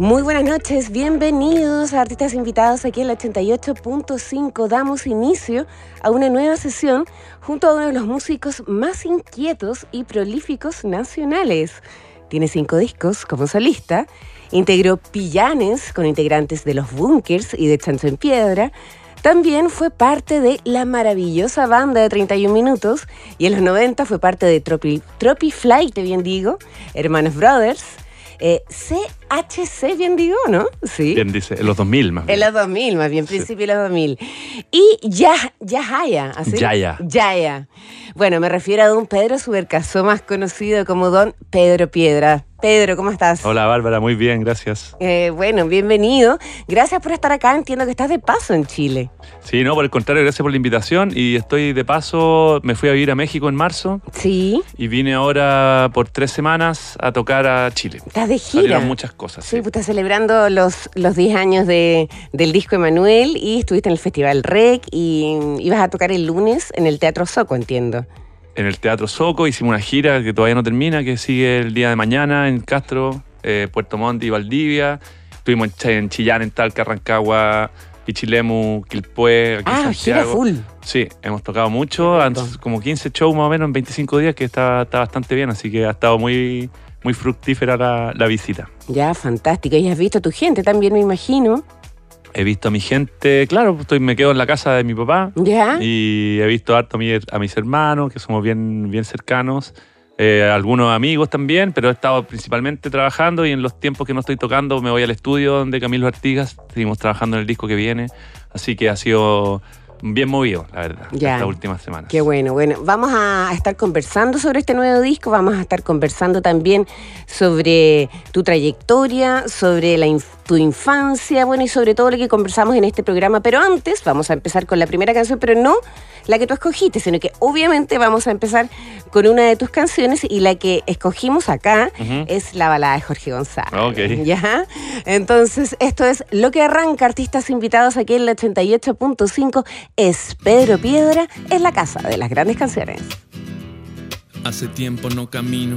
Muy buenas noches, bienvenidos a Artistas Invitados aquí en el 88.5. Damos inicio a una nueva sesión junto a uno de los músicos más inquietos y prolíficos nacionales. Tiene cinco discos como solista, integró Pillanes con integrantes de Los Bunkers y de Chancho en Piedra, también fue parte de la maravillosa banda de 31 minutos y en los 90 fue parte de Tropi, Tropi Flight, bien digo, Hermanos Brothers, eh, CHC, bien digo, ¿no? Sí. Bien dice, en los 2000 más bien. En los 2000, más bien, principio de los 2000. Y ya, Yahaya, así. Yaya. Yaya. Bueno, me refiero a don Pedro Subercaso, más conocido como don Pedro Piedra. Pedro, ¿cómo estás? Hola Bárbara, muy bien, gracias. Eh, bueno, bienvenido. Gracias por estar acá. Entiendo que estás de paso en Chile. Sí, no, por el contrario, gracias por la invitación. Y estoy de paso, me fui a vivir a México en marzo. Sí. Y vine ahora por tres semanas a tocar a Chile. Estás de gira. Salieron muchas cosas. Sí, pues estás celebrando los, los 10 años de, del disco Emanuel y estuviste en el Festival REC y ibas a tocar el lunes en el Teatro Soco, entiendo en el Teatro Soco, hicimos una gira que todavía no termina, que sigue el día de mañana en Castro, eh, Puerto Montt y Valdivia. Estuvimos en Chillán, en Talca, Rancagua, Pichilemu, Quilpué, aquí ah, Santiago. full. Sí, hemos tocado mucho, como 15 shows más o menos en 25 días, que está, está bastante bien, así que ha estado muy, muy fructífera la, la visita. Ya, fantástico. Y has visto a tu gente también, me imagino. He visto a mi gente, claro, estoy, me quedo en la casa de mi papá. ¿Ya? Y he visto harto a, mis hermanos, que somos bien, bien cercanos. Eh, algunos amigos también, pero he estado principalmente trabajando y en los tiempos que no estoy tocando me voy al estudio donde Camilo Artigas, seguimos trabajando en el disco que viene, así que ha sido bien movido, la verdad, ya. estas últimas semanas. Qué bueno, bueno. Vamos a estar conversando sobre este nuevo disco, vamos a estar conversando también sobre tu trayectoria, sobre la tu infancia, bueno, y sobre todo lo que conversamos en este programa. Pero antes vamos a empezar con la primera canción, pero no la que tú escogiste, sino que obviamente vamos a empezar con una de tus canciones y la que escogimos acá es la balada de Jorge González. ¿Ya? Entonces, esto es lo que arranca artistas invitados aquí en la 88.5 es Pedro Piedra en la casa de las grandes canciones. Hace tiempo no camino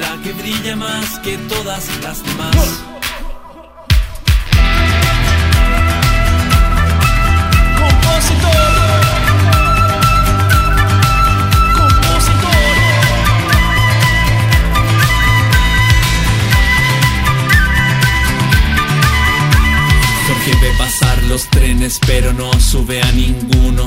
la que brilla más que todas las demás. ve pasar los trenes pero no sube a ninguno.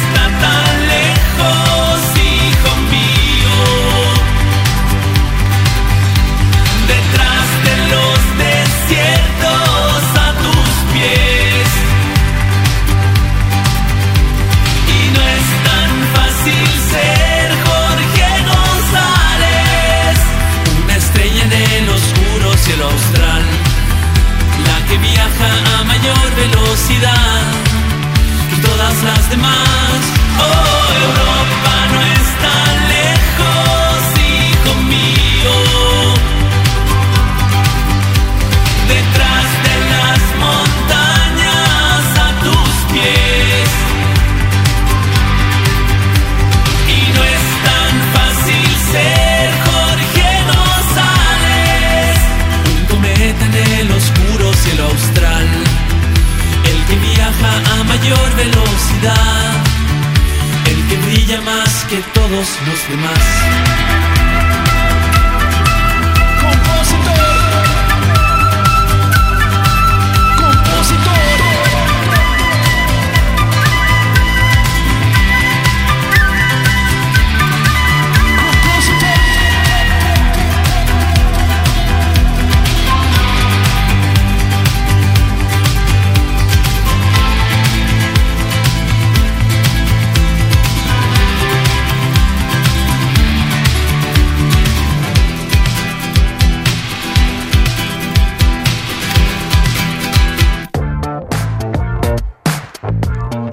todas todos los demás.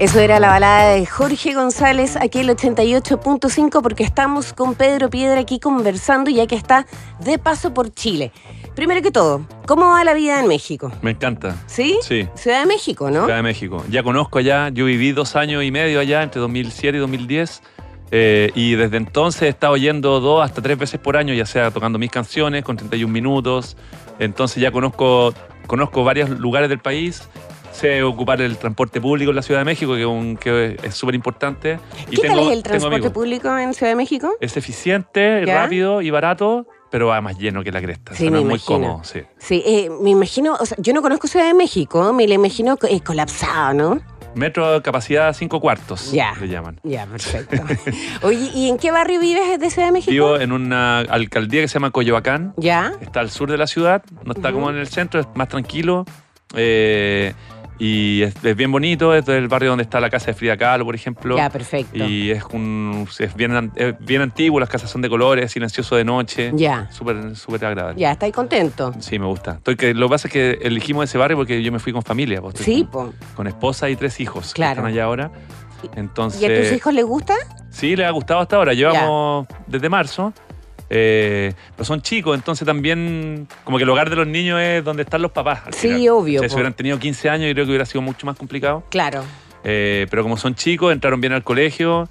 Eso era la balada de Jorge González, aquí el 88.5, porque estamos con Pedro Piedra aquí conversando, ya que está de paso por Chile. Primero que todo, ¿cómo va la vida en México? Me encanta. ¿Sí? Sí. Ciudad de México, ¿no? Ciudad de México. Ya conozco allá, yo viví dos años y medio allá, entre 2007 y 2010. eh, y desde entonces he estado yendo dos hasta tres veces por año, ya sea tocando mis canciones con 31 minutos. Entonces ya conozco, conozco varios lugares del país. Sé ocupar el transporte público en la Ciudad de México, que, es un- que es súper importante. Y ¿Qué tal tengo- es el transporte público en Ciudad de México? Es eficiente, ¿Ya? rápido y barato, pero va más lleno que la cresta. Sí, O sea, no me es muy cómodo, sí. Sí, eh, me imagino, o sea, yo no conozco Ciudad de México, me lo imagino eh, colapsado, ¿no? Metro capacidad 5 cuartos, Ya. le llaman. Ya, perfecto. Oye, ¿y en qué barrio vives de Ciudad de México? Vivo en una alcaldía que se llama Coyoacán. Ya. Está al sur de la ciudad, no está como en el centro, es más tranquilo. eh, y es, es bien bonito, es del barrio donde está la casa de Frida Kahlo, por ejemplo. Ya, perfecto. Y es, un, es, bien, es bien antiguo, las casas son de colores, silencioso de noche. Ya. Súper súper agradable. Ya, ¿estáis contento? Sí, me gusta. Estoy que, lo que pasa es que elegimos ese barrio porque yo me fui con familia. pues, Sí, con, po. con esposa y tres hijos Claro. que están allá ahora. Entonces, ¿Y a tus hijos les gusta? Sí, les ha gustado hasta ahora. Llevamos desde marzo. Eh, pero son chicos, entonces también como que el hogar de los niños es donde están los papás. al Sí, final. obvio, O sea, si hubieran tenido 15 años, yo creo que hubiera sido mucho más complicado. Claro. Eh, pero como son chicos, entraron bien al colegio,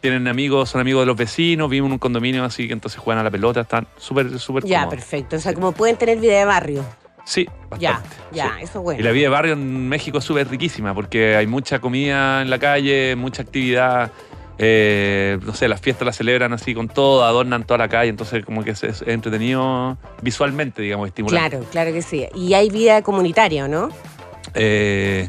tienen amigos, son amigos de los vecinos, vivimos en un condominio así que entonces juegan a la pelota, están súper, súper Ya, cómodos. perfecto. O sea, como pueden tener vida de barrio. Sí, bastante. Ya, ya, sí. eso es bueno. Y la vida de barrio en México es súper riquísima porque hay mucha comida en la calle, mucha actividad. Eh, no sé, las fiestas las celebran así con todo, adornan toda la calle, entonces como que es, es entretenido visualmente, digamos, estimulante. Claro, claro que sí. Y hay vida comunitaria, ¿o ¿no? Eh,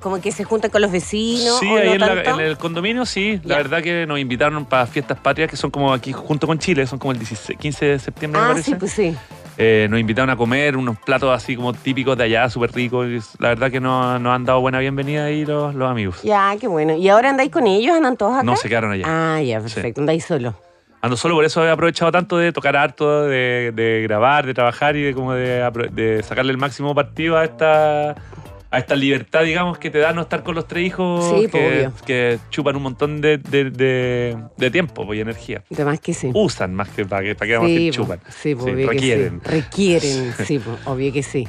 Como que se juntan con los vecinos. sí, ¿o ahí no en, la- en el condominio sí, la verdad que nos invitaron para fiestas patrias que son como aquí junto con Chile, son como el 16 15 de septiembre me Ah, parece. sí, pues sí. Eh, nos invitaron a comer unos platos así como típicos de allá, súper ricos. La verdad que nos, nos han dado buena bienvenida ahí los, los amigos. Ya, qué bueno. ¿Y ahora andáis con ellos? ¿Andan todos acá? No se quedaron allá. Ah, ya, perfecto. Andáis solo. Ando solo, por eso he aprovechado tanto de tocar harto, de, de grabar, de trabajar y de como de, de sacarle el máximo partido a esta a esta libertad, digamos, que te da no estar con los tres hijos Sí, que, que chupan un montón de, de- de- de tiempo y energía. De más que sí. Usan más que para que, para que Sí, po, chupan. sí, po, Sí, obvio requieren. que sí. Requieren, sí, po, obvio que sí.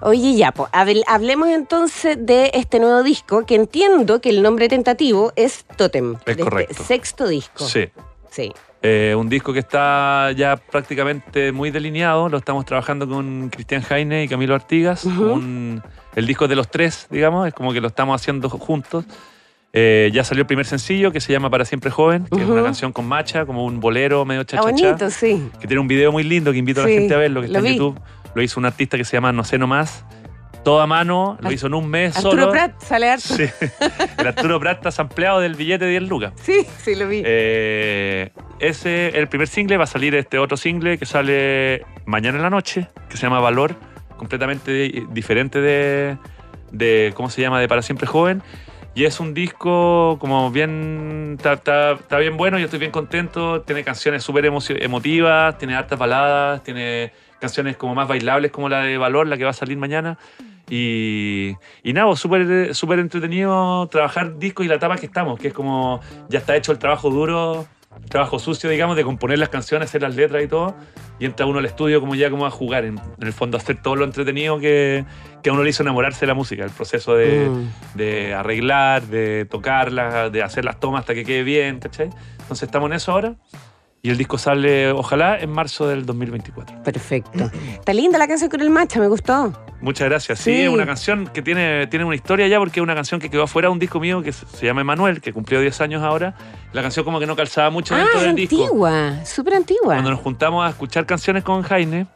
Oye, ya, pues, hablemos entonces de este nuevo disco, que entiendo que el nombre tentativo es Totem. Es de este correcto. sexto disco. Sí. Sí. Eh, un disco que está ya prácticamente muy delineado. Lo estamos trabajando con Cristian Jaime y Camilo Artigas. Un- el disco es de los tres, digamos. Es como que lo estamos haciendo juntos. Eh, ya salió el primer sencillo que se llama Para Siempre Joven, que es una canción con macha, como un bolero medio Está cha bonito, sí. Que tiene un video muy lindo que invito a la Sí, gente a verlo, que está en. YouTube. Lo hizo un artista que se llama No sé nomás. Todo a mano, lo Ar- hizo en un mes Arturo solo. Prat sale harto. Sí. El Arturo Prat está sampleado del billete de 10 lucas. Sí, sí, lo vi. Eh, ese el primer single, va a salir este otro single que sale mañana en la noche, que se llama Valor, completamente di- diferente de, de, ¿cómo se llama?, de Para Siempre Joven. Y es un disco como bien, está, está- está bien bueno, yo estoy bien contento, tiene canciones súper emotivas, tiene hartas baladas, tiene canciones como más bailables como la de Valor, la que va a salir mañana. Y, y nada, pues, súper súper entretenido trabajar discos y la etapa que estamos, que es como ya está hecho el trabajo duro, el trabajo sucio, digamos, de componer las canciones, hacer las letras y todo. Y entra uno al estudio como ya como a jugar, en, en el fondo, hacer todo lo entretenido que, que a uno le hizo enamorarse de la música, el proceso de, Mm. de arreglar, de tocarla, de hacer las tomas hasta que quede bien, ¿cachai? Entonces estamos en eso ahora. Y el disco sale, ojalá, en marzo del 2024. Perfecto. Está linda la canción con el macha, me gustó. Muchas gracias. Sí, Sí. es una canción que tiene, tiene una historia ya porque es una canción que quedó afuera de un disco mío que se llama Emanuel, que cumplió 10 años ahora. La canción como que no calzaba mucho Ah, dentro del disco. antigua, súper antigua. Cuando nos juntamos a escuchar canciones con Jaime,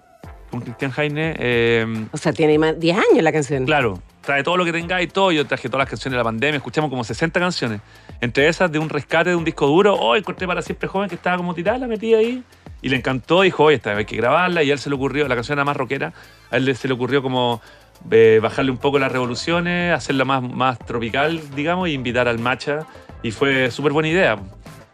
con Cristian Jaime, eh, O sea, tiene más 10 años la canción. claro, trae todo lo que tengáis todo. Yo traje todas las canciones de la pandemia, escuchamos como 60 canciones. Entre esas, de un rescate de un disco duro, oh, encontré para siempre joven que estaba como tirada, la metí ahí. Y le encantó, dijo, oye, esta hay que grabarla. Y a él se le ocurrió, la canción era más rockera, a él se le ocurrió como eh, bajarle un poco las revoluciones, hacerla más, más tropical, digamos, y invitar al Macha. Y fue súper buena idea.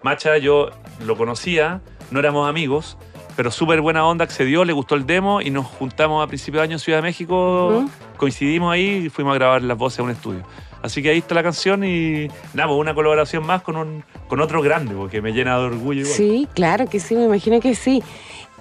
Macha yo lo conocía, no éramos amigos, pero súper buena onda, accedió, le gustó el demo y nos juntamos a principios de año en Ciudad de México, Ujú. coincidimos ahí y fuimos a grabar las voces a un estudio. Así que ahí está la canción y nada, pues una colaboración más con, un, con otro grande, porque me llena de orgullo igual. Sí, claro que sí, me imagino que sí.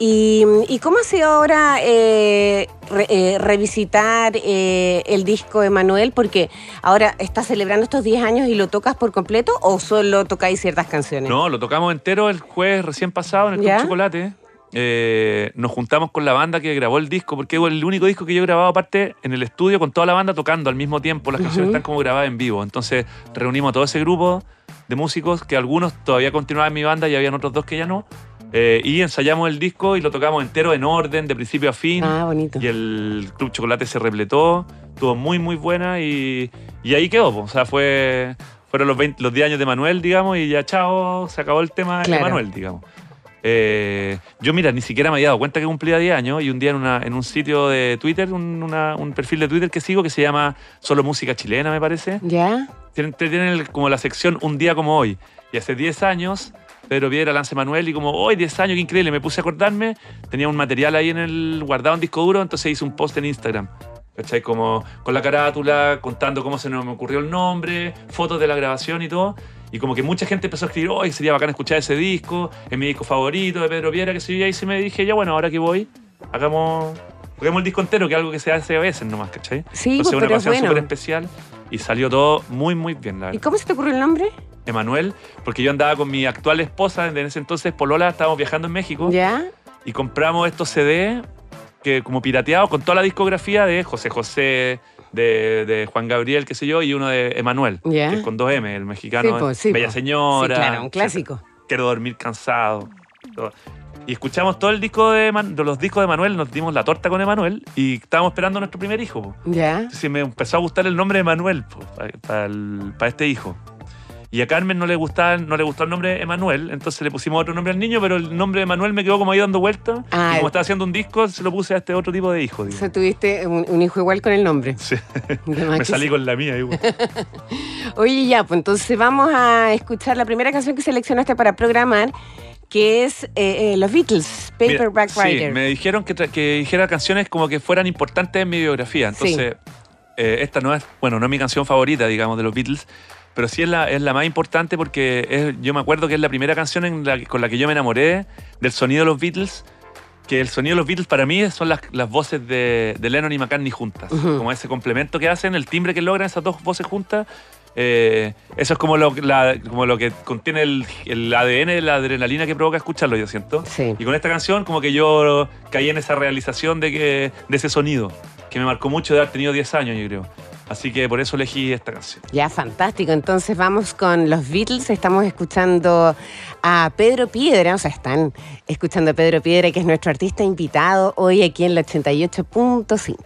¿Y, y cómo ha sido ahora eh, re- eh, revisitar eh, el disco de Manuel? Porque ahora estás celebrando estos 10 años y lo tocas por completo o solo tocáis ciertas canciones? No, lo tocamos entero el jueves recién pasado en el Club. Chocolate. Eh, nos juntamos con la banda que grabó el disco, porque es el único disco que yo he grabado aparte en el estudio con toda la banda tocando al mismo tiempo. Las canciones están como grabadas en vivo. Entonces reunimos a todo ese grupo de músicos que algunos todavía continuaban en mi banda y habían otros dos que ya no. Eh, y ensayamos el disco y lo tocamos entero en orden, de principio a fin. Ah, bonito. Y el Club Chocolate se repletó, estuvo muy, muy buena y, y ahí quedó. po. O sea, fue, fueron los, 20 los 10 años de Manuel, digamos, y ya chao, se acabó el tema Claro. de Manuel, digamos. Eh, yo, mira, ni siquiera me había dado cuenta que cumplía 10 años y un día en, una- en un sitio de Twitter, un, una- un perfil de Twitter que sigo que se llama Solo Música Chilena, me parece, ¿Ya? tienen, tienen como la sección Un día como hoy. Y hace 10 años, Pedro Piedra lanza Manuel y como, hoy 10 años, qué increíble, me puse a acordarme, tenía un material ahí en el guardado en disco duro, entonces hice un post en Instagram. ¿Cachai? Como con la carátula, contando cómo se me ocurrió el nombre, fotos de la grabación y todo. Y como que mucha gente empezó a escribir, hoy sería bacán escuchar ese disco, es mi disco favorito de Pedro Piedra, que sé yo. Y ahí se me dije, ya bueno, ahora que voy, hagamos, hagamos el disco entero, que es algo que se hace a veces nomás, ¿cachai? Sí, Entonces pues, una bueno. súper especial y salió todo muy, muy bien, la ¿Y cómo se te ocurrió el nombre? Emanuel, porque yo andaba con mi actual esposa, en ese entonces Polola, estábamos viajando en México ¿Ya? y compramos estos CD que como pirateados con toda la discografía de José José, de, de Juan Gabriel, qué sé yo, y uno de Emanuel, Ya. que es con dos M, el mexicano, Sí, pues, sí, Bella pues. Señora. Sí, claro, un clásico. Quiero dormir cansado. todo. Y escuchamos todo el disco de, Man- los discos de Manuel, nos dimos la torta con Emanuel y estábamos esperando a nuestro primer hijo. ¿Ya? Entonces me empezó a gustar el nombre de Manuel para este hijo. Y a Carmen no le, gustaba, no le gustó el nombre Emanuel, entonces le pusimos otro nombre al niño, pero el nombre de Manuel me quedó como ahí dando vueltas. Ah, y como el- estaba haciendo un disco, se lo puse a este otro tipo de hijo. O digo. sea, tuviste un, un hijo igual con el nombre. Sí. Me salí sí. con la mía. igual. Oye, ya, pues entonces vamos a escuchar la primera canción que seleccionaste para programar, que es eh, eh, Los Beatles, Mira, Paperback sí, Writer. me dijeron que dijera canciones como que fueran importantes en mi biografía. Entonces, eh, esta no es, bueno, no es mi canción favorita, digamos, de los Beatles, pero sí es la, es la más importante porque es- yo me acuerdo que es la primera canción en la con la que yo me enamoré del sonido de los Beatles. Que el sonido de los Beatles para mí son las, las voces de, de Lennon y McCartney juntas. Ujú. Como ese complemento que hacen, el timbre que logran esas dos voces juntas. eh, eso es como lo, la- como lo que contiene el, el ADN, la adrenalina que provoca escucharlo, yo siento. Sí. Y con esta canción como que yo caí en esa realización de, que, de ese sonido, que me marcó mucho de haber tenido 10 años, yo creo. Así que por eso elegí esta canción. Ya, fantástico. Entonces vamos con los Beatles. Estamos escuchando a Pedro Piedra, o sea, están escuchando a Pedro Piedra, que es nuestro artista invitado hoy aquí en la 88.5.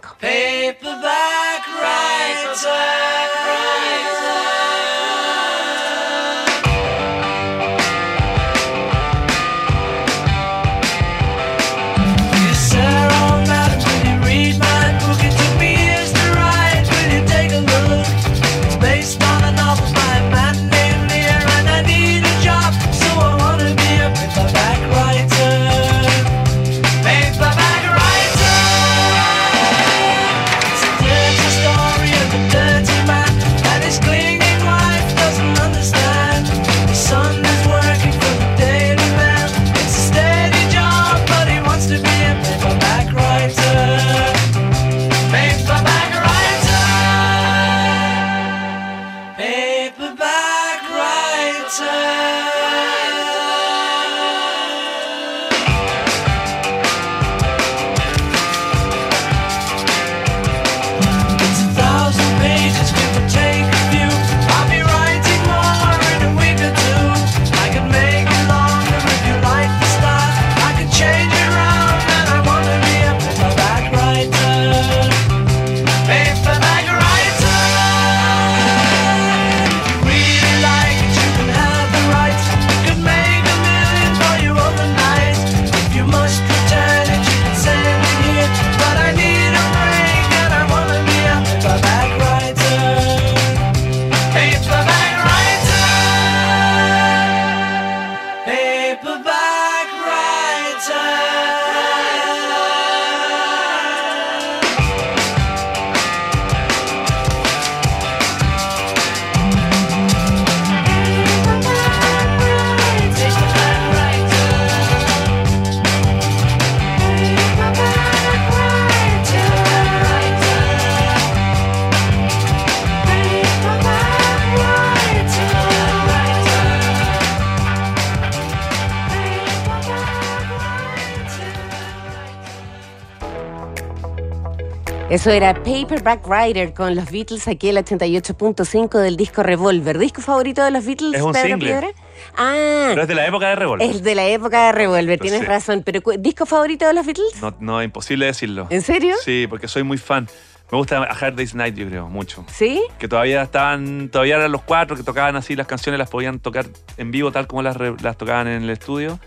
Eso era Paperback Rider con los Beatles, aquí el 88.5 del disco Revolver. ¿Disco favorito de los Beatles, Es un Pedro single. Piedra? Ah, Pero es de la época de Revolver. es de la época de Revolver, tienes Sí. razón. Pero ¿disco favorito de los Beatles? No, no, imposible decirlo. ¿En serio? Sí, porque soy muy fan. Me gusta A Hard Day's Night, yo creo, mucho. ¿Sí? Que todavía estaban, todavía eran los cuatro que tocaban así las canciones, las podían tocar en vivo tal como las, las tocaban en el estudio.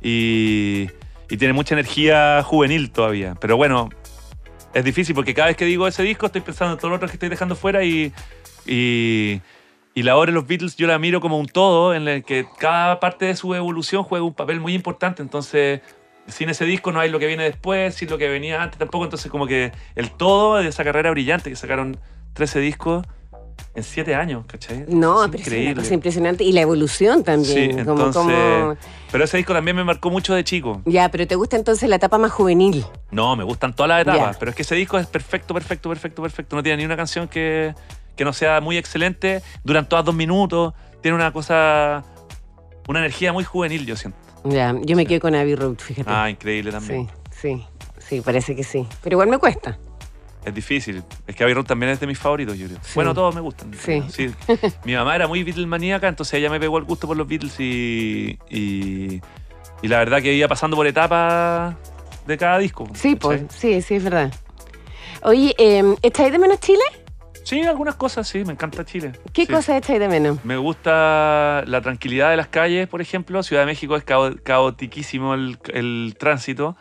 Y, y tiene mucha energía juvenil todavía. Pero bueno, es difícil porque cada vez que digo ese disco estoy pensando en todos los que estoy dejando fuera y, y, y la obra de los Beatles yo la miro como un todo en el que cada parte de su evolución juega un papel muy importante. Entonces, sin ese disco no hay lo que viene después, sin lo que venía antes tampoco. Entonces, como que el todo de esa carrera brillante que sacaron 13 discos en 7 años, ¿cachai? No, Es pero es una cosa impresionante. Y la evolución Sí, también. como, entonces. como- Pero ese disco también me marcó mucho de chico. Ya, pero ¿te gusta entonces la etapa más juvenil? No, me gustan todas las etapas, Ya. pero es que ese disco es perfecto, perfecto, perfecto, perfecto. No tiene ni una canción que, que no sea muy excelente. Duran todas dos minutos. Tiene una cosa. Una energía muy juvenil, yo siento. Ya, yo me quedo con Abbey Road, fíjate. Ah, increíble también. Sí, sí, sí, parece que sí. Pero igual me cuesta. Es difícil. Es que Abbey Road también es de mis favoritos, yo creo. Sí. Bueno, todos me gustan. Sí. Mi mamá era muy Beatlemaníaca, entonces ella me pegó el gusto por los Beatles y, y, y la verdad que iba pasando por etapas de cada disco. Sí, pues, sí, sí, es verdad. Oye, eh, ¿echáis de menos Chile? Sí, algunas cosas, sí, me encanta Chile. ¿Qué Sí. cosas echáis de menos? Me gusta la tranquilidad de las calles, por ejemplo. Ciudad de México es cao- caotiquísimo el, el tránsito.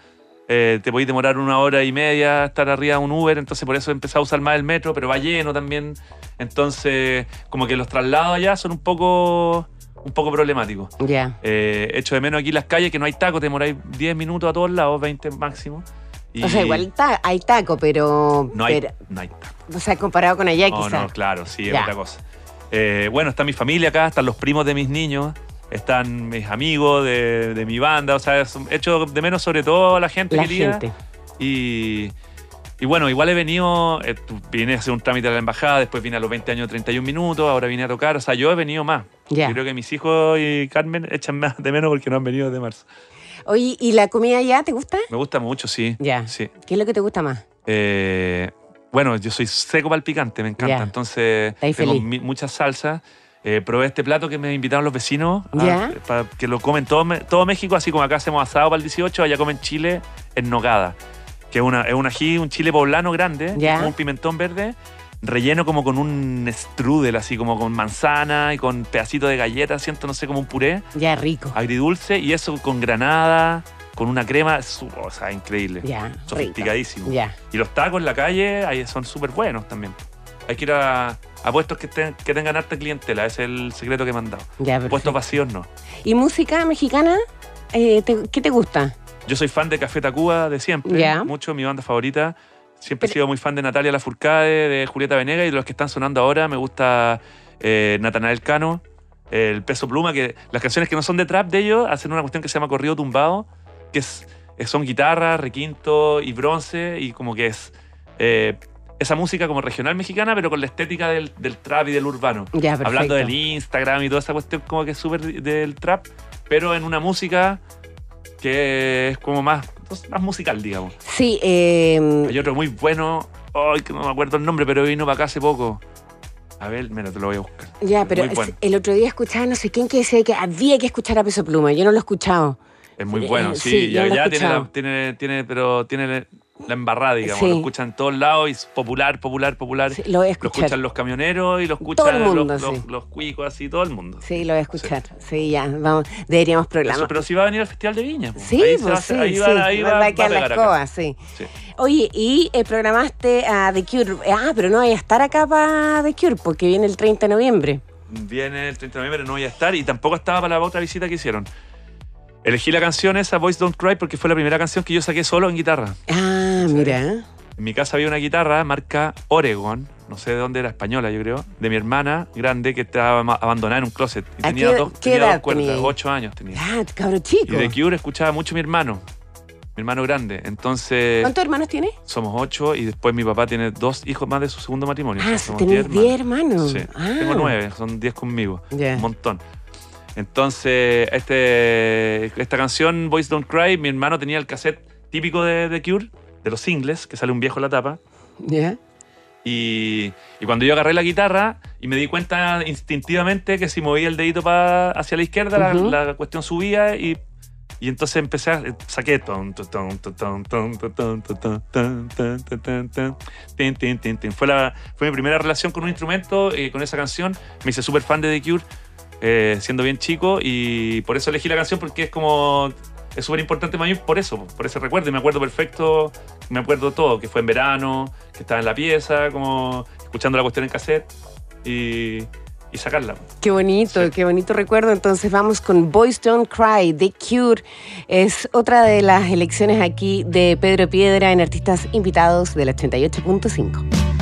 Eh, te podéis demorar una hora y media estar arriba de un Uber, entonces por eso he empezado a usar más el metro, pero va lleno también. Entonces, como que los traslados allá son un poco, un poco problemáticos. Ya. Eh, echo de menos aquí las calles, que no hay taco, te demoráis 10 minutos a todos lados, 20 máximo. Y O sea, igual ta- hay taco, pero, no hay, pero- no hay taco. O sea, comparado con allá, No, quizás. no, claro, sí, es otra cosa. Eh, bueno, está mi familia acá, están los primos de mis niños, están mis amigos de, de mi banda, o sea, es- echo de menos sobre todo a la gente La querida. gente. Y, y bueno, igual he venido, eh, vine a hacer un trámite a la embajada, después vine a los 20 años 31 minutos, ahora vine a tocar, o sea, yo he venido más. Ya. Yo creo que mis hijos y Carmen echan más de menos porque no han venido de marzo. Oye, ¿y la comida allá te gusta? Me gusta mucho, sí. Ya. Sí. ¿Qué es lo que te gusta más? Eh, bueno, yo soy seco para el picante, me encanta. Ya. Entonces, tengo muchas salsas. Eh, probé este plato que me invitaron los vecinos, a- para que lo comen todo, todo México, así como acá hacemos asado para el 18, allá comen chile en nogada, que es, una, es un ají, un chile poblano grande, como un pimentón verde, relleno como con un strudel, así como con manzana y con pedacitos de galleta, siento, no sé, como un puré Ya, rico. agridulce, y eso con granada, con una crema, o sea, increíble. Ya. Sofisticadísimo. Ya. Y los tacos en la calle ahí son súper buenos también. Hay que ir a, a puestos que, estén- que tengan harta clientela, es el secreto que me han dado. Ya, Puestos vacíos no. ¿Y música mexicana? Eh, te- ¿Qué te gusta? Yo soy fan de Café Tacuba de siempre, Ya. mucho, mi banda favorita. Siempre he sido muy fan de Natalia Lafourcade, de Julieta Venegas y de los que están sonando ahora me gusta eh, Natanael Cano, el Peso Pluma, que las canciones que no son de trap de ellos hacen una cuestión que se llama Corrido Tumbado, que es, es- son guitarra, requinto y bronce y como que es eh, esa música como regional mexicana, pero con la estética del, del trap y del urbano. Ya. Hablando del Instagram y toda esa cuestión como que es súper del trap, pero en una música que es como más, más musical, digamos. Sí, eh, Hay otro muy bueno, ay, que no me acuerdo el nombre, pero vino para acá hace poco. A ver, mira, te lo voy a buscar. ya, pero bueno. el otro día escuchaba no sé quién que decía que había que escuchar a Peso Pluma. Yo no lo he escuchado. Es muy Eh, bueno, sí, sí. ya ya tiene, la- tiene, tiene, pero tiene la embarrada, digamos. Sí. Lo escuchan en todos lados y es popular, popular, popular. Sí, lo voy a Lo escuchar. escuchan los camioneros y lo escuchan Todo el mundo, los, sí. los, los cuicos, así, todo el mundo. Sí, lo voy a escuchar. Sí, ya, vamos. Deberíamos Eso, programar. pero si va a venir al Festival de Viña. pues. Sí, ahí, va pues sí, ahí va, ahí va, va a va a quedar la escoba. Sí. Oye, y eh, programaste a The Cure. Ah, pero no voy a estar acá para The Cure porque viene el 30 de noviembre. Viene el 30 de noviembre, no voy a estar y tampoco estaba para la otra visita que hicieron. Elegí la canción esa, Voice Don't Cry, porque fue la primera canción que yo saqué solo en guitarra. Ah, mira. En mi casa había una guitarra marca Oregon, no sé de dónde era española, yo creo, de mi hermana grande que estaba abandonada en un closet. Y ¿A tenía qué- dos, qué tenía edad dos cuerdas, tenía? ocho años tenía. Ah, cabro Y chico. de Cure escuchaba mucho mi hermano, mi hermano grande. Entonces, ¿Cuántos hermanos tienes? somos ocho y después mi papá tiene dos hijos más de su segundo matrimonio. Ah, tenés 10 hermanos. Sí, Ah. tengo nueve, son diez conmigo. Ya. Un montón. Entonces, este, esta canción, Boys Don't Cry, mi hermano tenía el cassette típico de, de Cure, de los singles, que sale un viejo en la tapa. Yeah. Y, y, cuando yo agarré la guitarra y me di cuenta instintivamente que si movía el dedito para hacia la izquierda, uh -huh. la, la, cuestión subía y, y, entonces empecé a. Saqué. Fue, la, fue mi primera relación con un instrumento y con esa canción. Me hice súper fan de The Cure eh, siendo bien chico, y por eso elegí la canción porque es como. Es súper importante para mí por eso, por ese recuerdo. Y me acuerdo perfecto, me acuerdo todo, que fue en verano, que estaba en la pieza, como escuchando la cuestión en cassette y, y sacarla. Qué bonito, Sí. qué bonito recuerdo. Entonces vamos con Boys Don't Cry, The Cure. Es otra de las elecciones aquí de Pedro Piedra en Artistas Invitados del 88.5.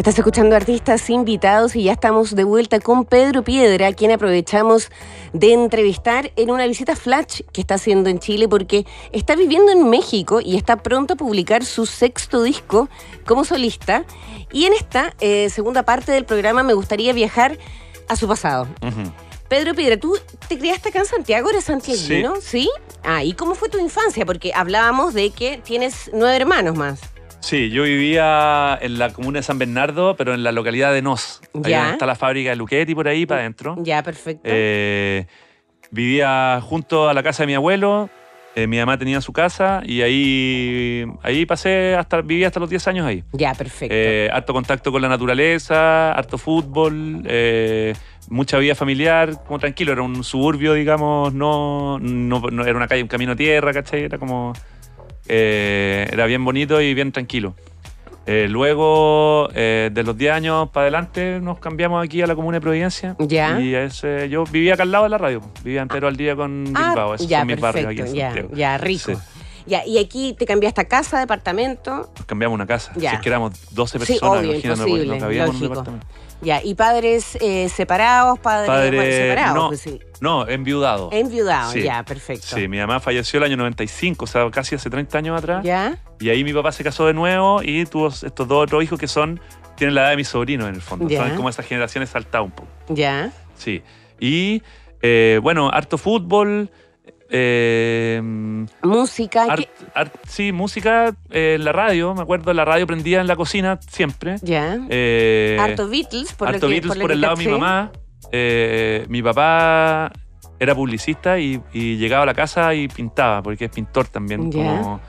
Estás escuchando artistas invitados y ya estamos de vuelta con Pedro Piedra, quien aprovechamos de entrevistar en una visita flash que está haciendo en Chile porque está viviendo en México y está pronto a publicar su sexto disco como solista. Y en esta eh, segunda parte del programa me gustaría viajar a su pasado. Pedro Piedra, ¿tú te criaste acá en Santiago? ¿Eres santiaguino? ¿Sí? Ah, ¿y cómo fue tu infancia? Porque hablábamos de que tienes nueve hermanos más. Sí, yo vivía en la comuna de San Bernardo, pero en la localidad de Nos. Ahí Ya. donde está la fábrica de Luchetti por ahí para adentro. Ya, perfecto. Eh, vivía junto a la casa de mi abuelo. eh, mi mamá tenía su casa y ahí, ahí pasé hasta, viví hasta los 10 años ahí. ya, perfecto. Eh, harto contacto con la naturaleza, harto fútbol, eh, mucha vida familiar, como tranquilo, era un suburbio, digamos, no, no, no era una calle, un camino a tierra, ¿cachai? Era como, eh, era bien bonito y bien tranquilo. Eh, luego, eh, de los 10 años para adelante, nos cambiamos aquí a la comuna de Providencia. Ya. Y ese, yo vivía acá al lado de la radio, vivía entero al día con Bilbao, esos Ah, ya, son mis barrios aquí en ya, Santiago. ya, rico. Sí. Ya, y aquí te cambiaste a casa, departamento. Nos cambiamos una casa. Ya. Si es que éramos 12 Sí, personas, obvio, imagínate, no- no en un lógico. departamento. Ya, y padres eh, separados, padres Padre, bueno, separados, no, pues sí. no, enviudado. Enviudados, Sí. ya, perfecto. Sí, mi mamá falleció el año 95, o sea, casi hace 30 años atrás. ¿Ya? Y ahí mi papá se casó de nuevo y tuvo estos dos otros hijos que son, tienen la edad de mis sobrinos en el fondo. Ya. Son como esas generaciones saltadas un poco. ¿Ya? Sí. Y eh, bueno, harto fútbol. Eh, Música. art- ¿qué? art- sí, música eh, en la radio. Me acuerdo, la radio prendía en la cocina siempre. Ya. Eh, Harto Beatles, por harto lo que Beatles lo por que el lado de mi mamá. Eh, mi papá era publicista y, y llegaba a la casa y pintaba, porque es pintor también. Como,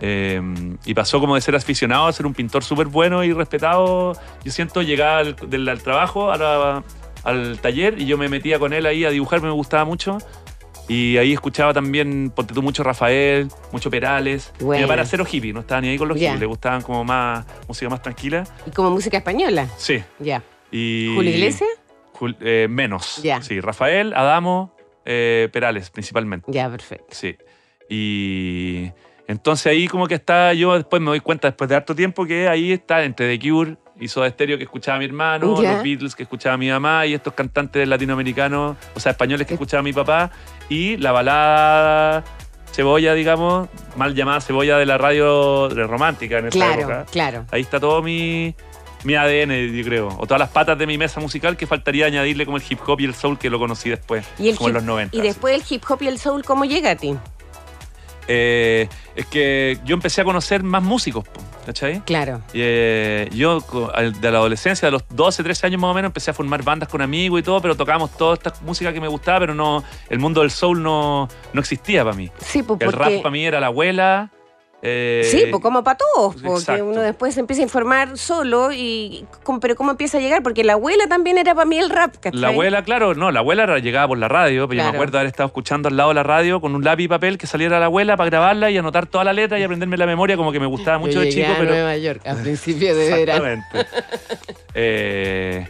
eh, y pasó como de ser aficionado a ser un pintor súper bueno y respetado. Yo siento, llegaba al, del, al trabajo, a la- al taller, y yo me metía con él ahí a dibujar, me gustaba mucho. Y ahí escuchaba también, ponte tú, mucho Rafael, mucho Perales. Bueno. Era cero hippie, no estaba ni ahí con los Ya. hippies, le gustaban como más música más tranquila. Y como música española. Sí. Ya. Y, ¿Julio Iglesias? Jul- eh, menos. Ya. Sí, Rafael, Adamo, eh, Perales, principalmente. Ya, perfecto. Sí. Y entonces ahí como que está, yo después me doy cuenta, después de harto tiempo, que ahí está entre The Cure y Soda Stereo que escuchaba mi hermano, los Beatles que escuchaba mi mamá y estos cantantes latinoamericanos, o sea, españoles que escuchaba mi papá, y la balada cebolla, digamos, mal llamada cebolla de la radio de romántica en esa Claro, época. claro. Ahí está todo mi, mi ADN, yo creo. O todas las patas de mi mesa musical que faltaría añadirle como el hip hop y el soul que lo conocí después, Y, el como en los 90. y después el hip hop y el soul, ¿cómo llega a ti? Eh, es que yo empecé a conocer más músicos, ¿cachai? Claro. Y, eh, yo de la adolescencia, de los 12, 13 años más o menos, empecé a formar bandas con amigos y todo, pero tocábamos toda esta música que me gustaba, pero no el mundo del soul no, no existía para mí. Sí, pues El porque... rap para mí era la abuela. Eh, Sí, pues como para todos, porque exacto. uno después se empieza a informar solo y ¿cómo- pero cómo empieza a llegar, porque la abuela también era para mí el rap, ¿cachai? La abuela, claro, no, la abuela llegaba por la radio, pero yo me acuerdo de haber estado escuchando al lado de la radio con un lápiz y papel que saliera la abuela para grabarla y anotar toda la letra y aprenderme la memoria, como que me gustaba mucho Yo de chico, a pero. Nueva York a principios de verano. Exactamente. Eh,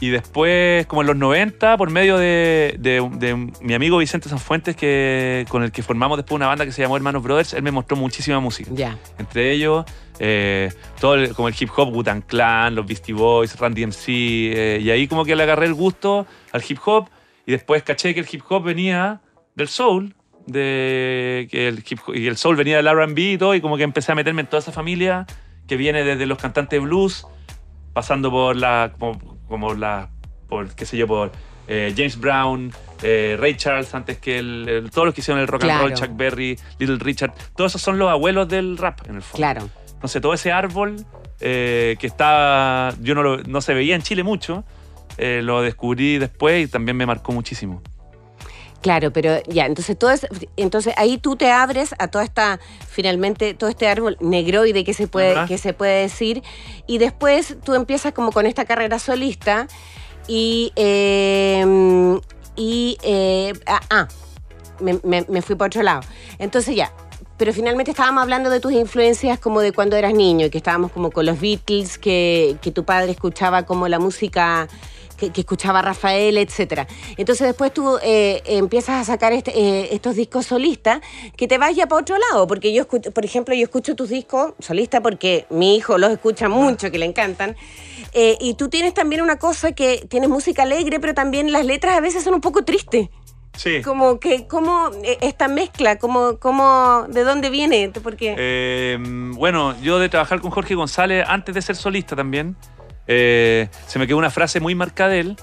y después, como en los 90, por medio de, de- de mi amigo Vicente Sanfuentes, que, con el que formamos después una banda que se llamó Hermanos Brothers, él me mostró muchísima música. Ya. Entre ellos, eh, todo el- como el hip hop, Wu-Tang Clan, los Beastie Boys, Randy MC, eh, y ahí como que le agarré el gusto al hip hop, y después caché que el hip hop venía del soul, de que el hip hop- y el soul venía del R&B y todo, y como que empecé a meterme en toda esa familia que viene desde los cantantes de blues, pasando por la, como, como la, por qué sé yo, por eh, James Brown, eh, Ray Charles, antes que el, el- todos los que hicieron el rock and roll. Chuck Berry, Little Richard, todos esos son los abuelos del rap en el fondo. Claro. Entonces todo ese árbol eh, que está, yo no, lo- no se veía en Chile mucho, eh, lo descubrí después y también me marcó muchísimo. Claro, pero ya, entonces todo es, entonces ahí tú te abres a toda esta, finalmente, todo este árbol negroide que se puede, Ajá. que se puede decir, y después tú empiezas como con esta carrera solista y, eh, y eh, ah, ah, me, me- me fui para otro lado. Entonces ya, pero finalmente estábamos hablando de tus influencias como de cuando eras niño, y que estábamos como con los Beatles, que, que tu padre escuchaba como la música que, que escuchaba Rafael, etcétera. Entonces después tú eh, empiezas a sacar este, eh, estos discos solistas que te vas ya para otro lado, porque yo escucho, por ejemplo, yo escucho tus discos solistas porque mi hijo los escucha mucho, que le encantan. Eh, y tú tienes también una cosa que tienes música alegre, pero también las letras a veces son un poco tristes. Sí. Como que, ¿cómo eh, esta mezcla? ¿Cómo, cómo, ¿De dónde viene? Porque, Eh, bueno, yo de trabajar con Jorge González, antes de ser solista también, eh, se me quedó una frase muy marcada de él,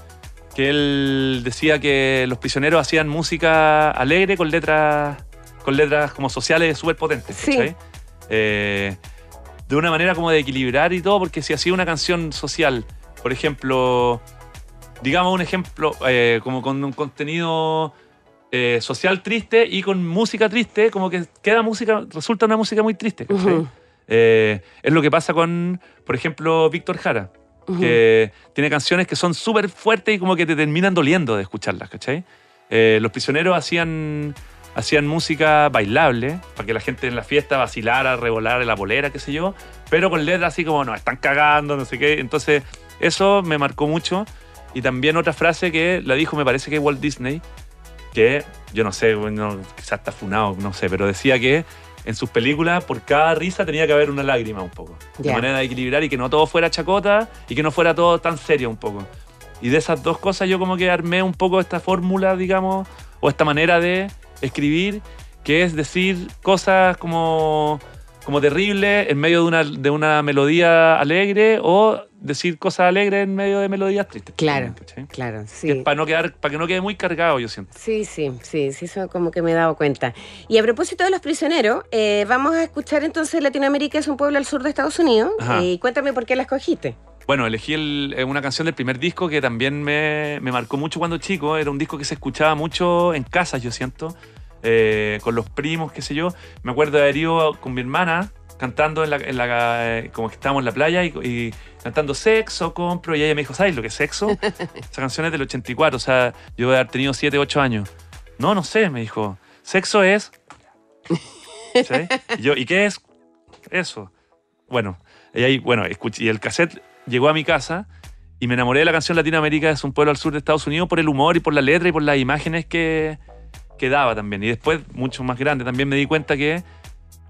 que él decía que los prisioneros hacían música alegre con letras, con letras como sociales súper potentes. Sí. Eh, de una manera como de equilibrar y todo, porque si hacía una canción social, por ejemplo, digamos un ejemplo, eh, como con un contenido eh, social triste y con música triste, como que queda música, resulta una música muy triste. Eh, es lo que pasa con, por ejemplo, Víctor Jara, Ujú. que tiene canciones que son súper fuertes y como que te terminan doliendo de escucharlas, ¿cachai? Eh, los prisioneros hacían, hacían música bailable, para que la gente en la fiesta vacilara, revolara la polera, qué sé yo, pero con letras así como, no, están cagando, no sé qué. Entonces, eso me marcó mucho. Y también otra frase que la dijo, me parece que Walt Disney, que yo no sé, quizás está funado, no sé, pero decía que en sus películas por cada risa tenía que haber una lágrima un poco. De manera de equilibrar y que no todo fuera chacota y que no fuera todo tan serio un poco. Y de esas dos cosas yo como que armé un poco esta fórmula, digamos, o esta manera de escribir, que es decir cosas como como terrible en medio de una, de una melodía alegre o decir cosas alegres en medio de melodías tristes. Claro, claro, sí. es para no quedar, para que no quede muy cargado, yo siento. Sí, sí, sí, sí, eso como que me he dado cuenta. Y a propósito de los prisioneros, eh, vamos a escuchar entonces Latinoamérica es un pueblo al sur de Estados Unidos. Y cuéntame por qué la escogiste. Bueno, elegí el- eh, una canción del primer disco que también me, me marcó mucho cuando chico. Era un disco que se escuchaba mucho en casa, yo siento, eh, con los primos, qué sé yo. Me acuerdo de haber ido con mi hermana cantando en la, en la- eh, como que estábamos en la playa y, y cantando sexo, compro. Y ella me dijo, ¿sabes lo que es sexo? Esa canción es del 84, o sea, yo debe haber tenido 7, 8 años. No, no sé, me dijo. Sexo es. ¿Sí? Y yo, ¿y qué es? Eso. Bueno, y ahí, bueno, escuché, y el cassette llegó a mi casa y me enamoré de la canción Latinoamérica es un pueblo al sur de Estados Unidos por el humor y por la letra y por las imágenes que, que daba también. Y después, mucho más grande, también me di cuenta que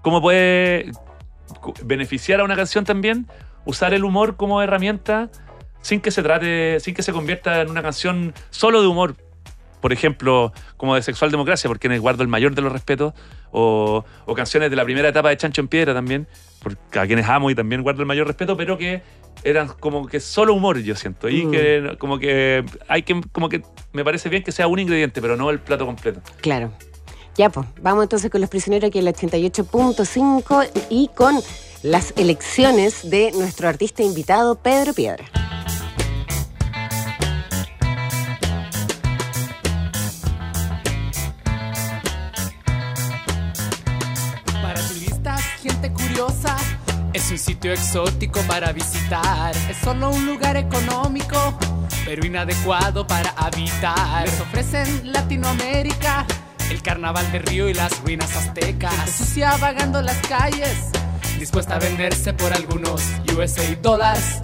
cómo puede beneficiar a una canción también usar el humor como herramienta sin que se trate, sin que se convierta en una canción solo de humor. Por ejemplo, como de Sexual Democracia, porque les guardo el mayor de los respetos, o, canciones de la primera etapa de Chancho en Piedra también, a quienes amo y también guardo el mayor respeto, pero que eran como que solo humor, yo siento, y Mm. que como que hay que, como que me parece bien que sea un ingrediente, pero no el plato completo. Claro. Ya, pues, vamos entonces con los prisioneros aquí en el 88.5 y con las elecciones de nuestro artista invitado, Pedro Piedra. Exótico para visitar. Es solo un lugar económico, pero inadecuado para habitar. Les ofrecen Latinoamérica, el carnaval de Río y las ruinas aztecas. Sucia vagando las calles, dispuesta a venderse por algunos USA dólares.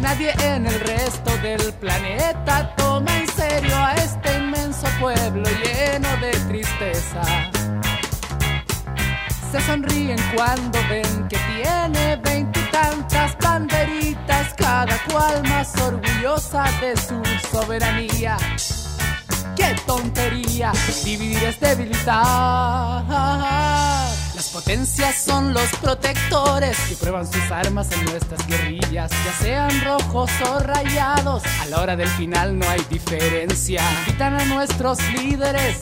Nadie en el resto del planeta toma en serio a este inmenso pueblo lleno de tristeza. Se sonríen cuando ven que tiene veintitantas banderitas, cada cual más orgullosa de su soberanía. ¡Qué tontería! Dividir es debilitar. Las potencias son los protectores que prueban sus armas en nuestras guerrillas, ya sean rojos o rayados. A la hora del final no hay diferencia. Invitan a nuestros líderes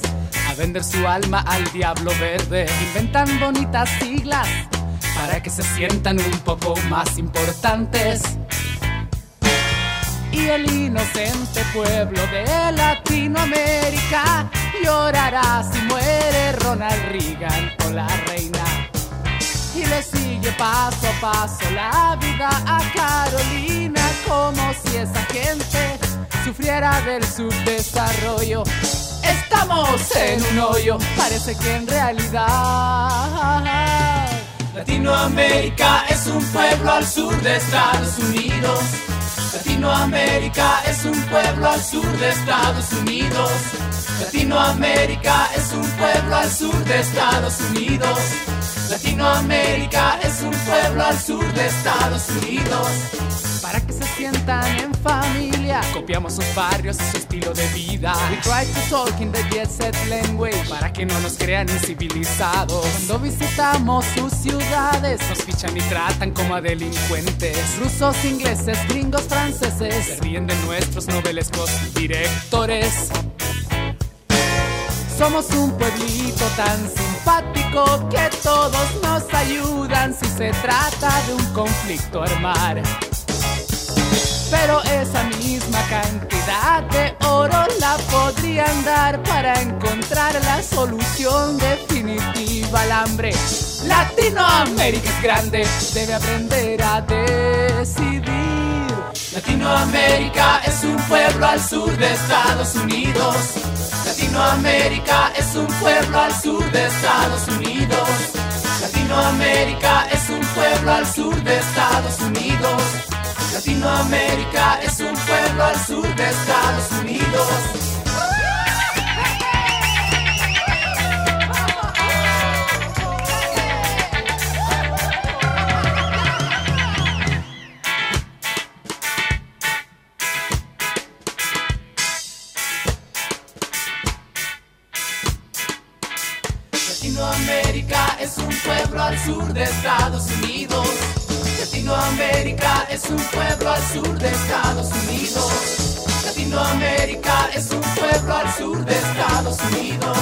vender su alma al diablo verde. Inventan bonitas siglas para que se sientan un poco más importantes. Y el inocente pueblo de Latinoamérica llorará si muere Ronald Reagan o la reina. Y le sigue paso a paso la vida a Carolina como si esa gente sufriera del subdesarrollo. Estamos en un hoyo, parece que en realidad Latinoamérica es un pueblo al sur de Estados Unidos. Latinoamérica es un pueblo al sur de Estados Unidos. Latinoamérica es un pueblo al sur de Estados Unidos. Latinoamérica es un pueblo al sur de Estados Unidos. Para que se sientan en familia, copiamos sus barrios y su estilo de vida. We try to talk in the jet set language para que no nos crean incivilizados. Cuando visitamos sus ciudades, nos fichan y tratan como a delincuentes. Rusos, ingleses, gringos, franceses, se ríen de nuestros novelescos directores. Somos un pueblito tan simpático que todos nos ayudan si se trata de un conflicto armar. Pero esa misma cantidad de oro la podrían dar para encontrar la solución definitiva al hambre. Latinoamérica es grande, debe aprender a decidir. Latinoamérica es un pueblo al sur de Estados Unidos. Latinoamérica es un pueblo al sur de Estados Unidos. Latinoamérica es un pueblo al sur de Estados Unidos. Latinoamérica es un pueblo al sur de Estados Unidos. Pueblo al sur de Estados Unidos. Latinoamérica es un pueblo al sur de Estados Unidos. Latinoamérica es un pueblo al sur de Estados Unidos.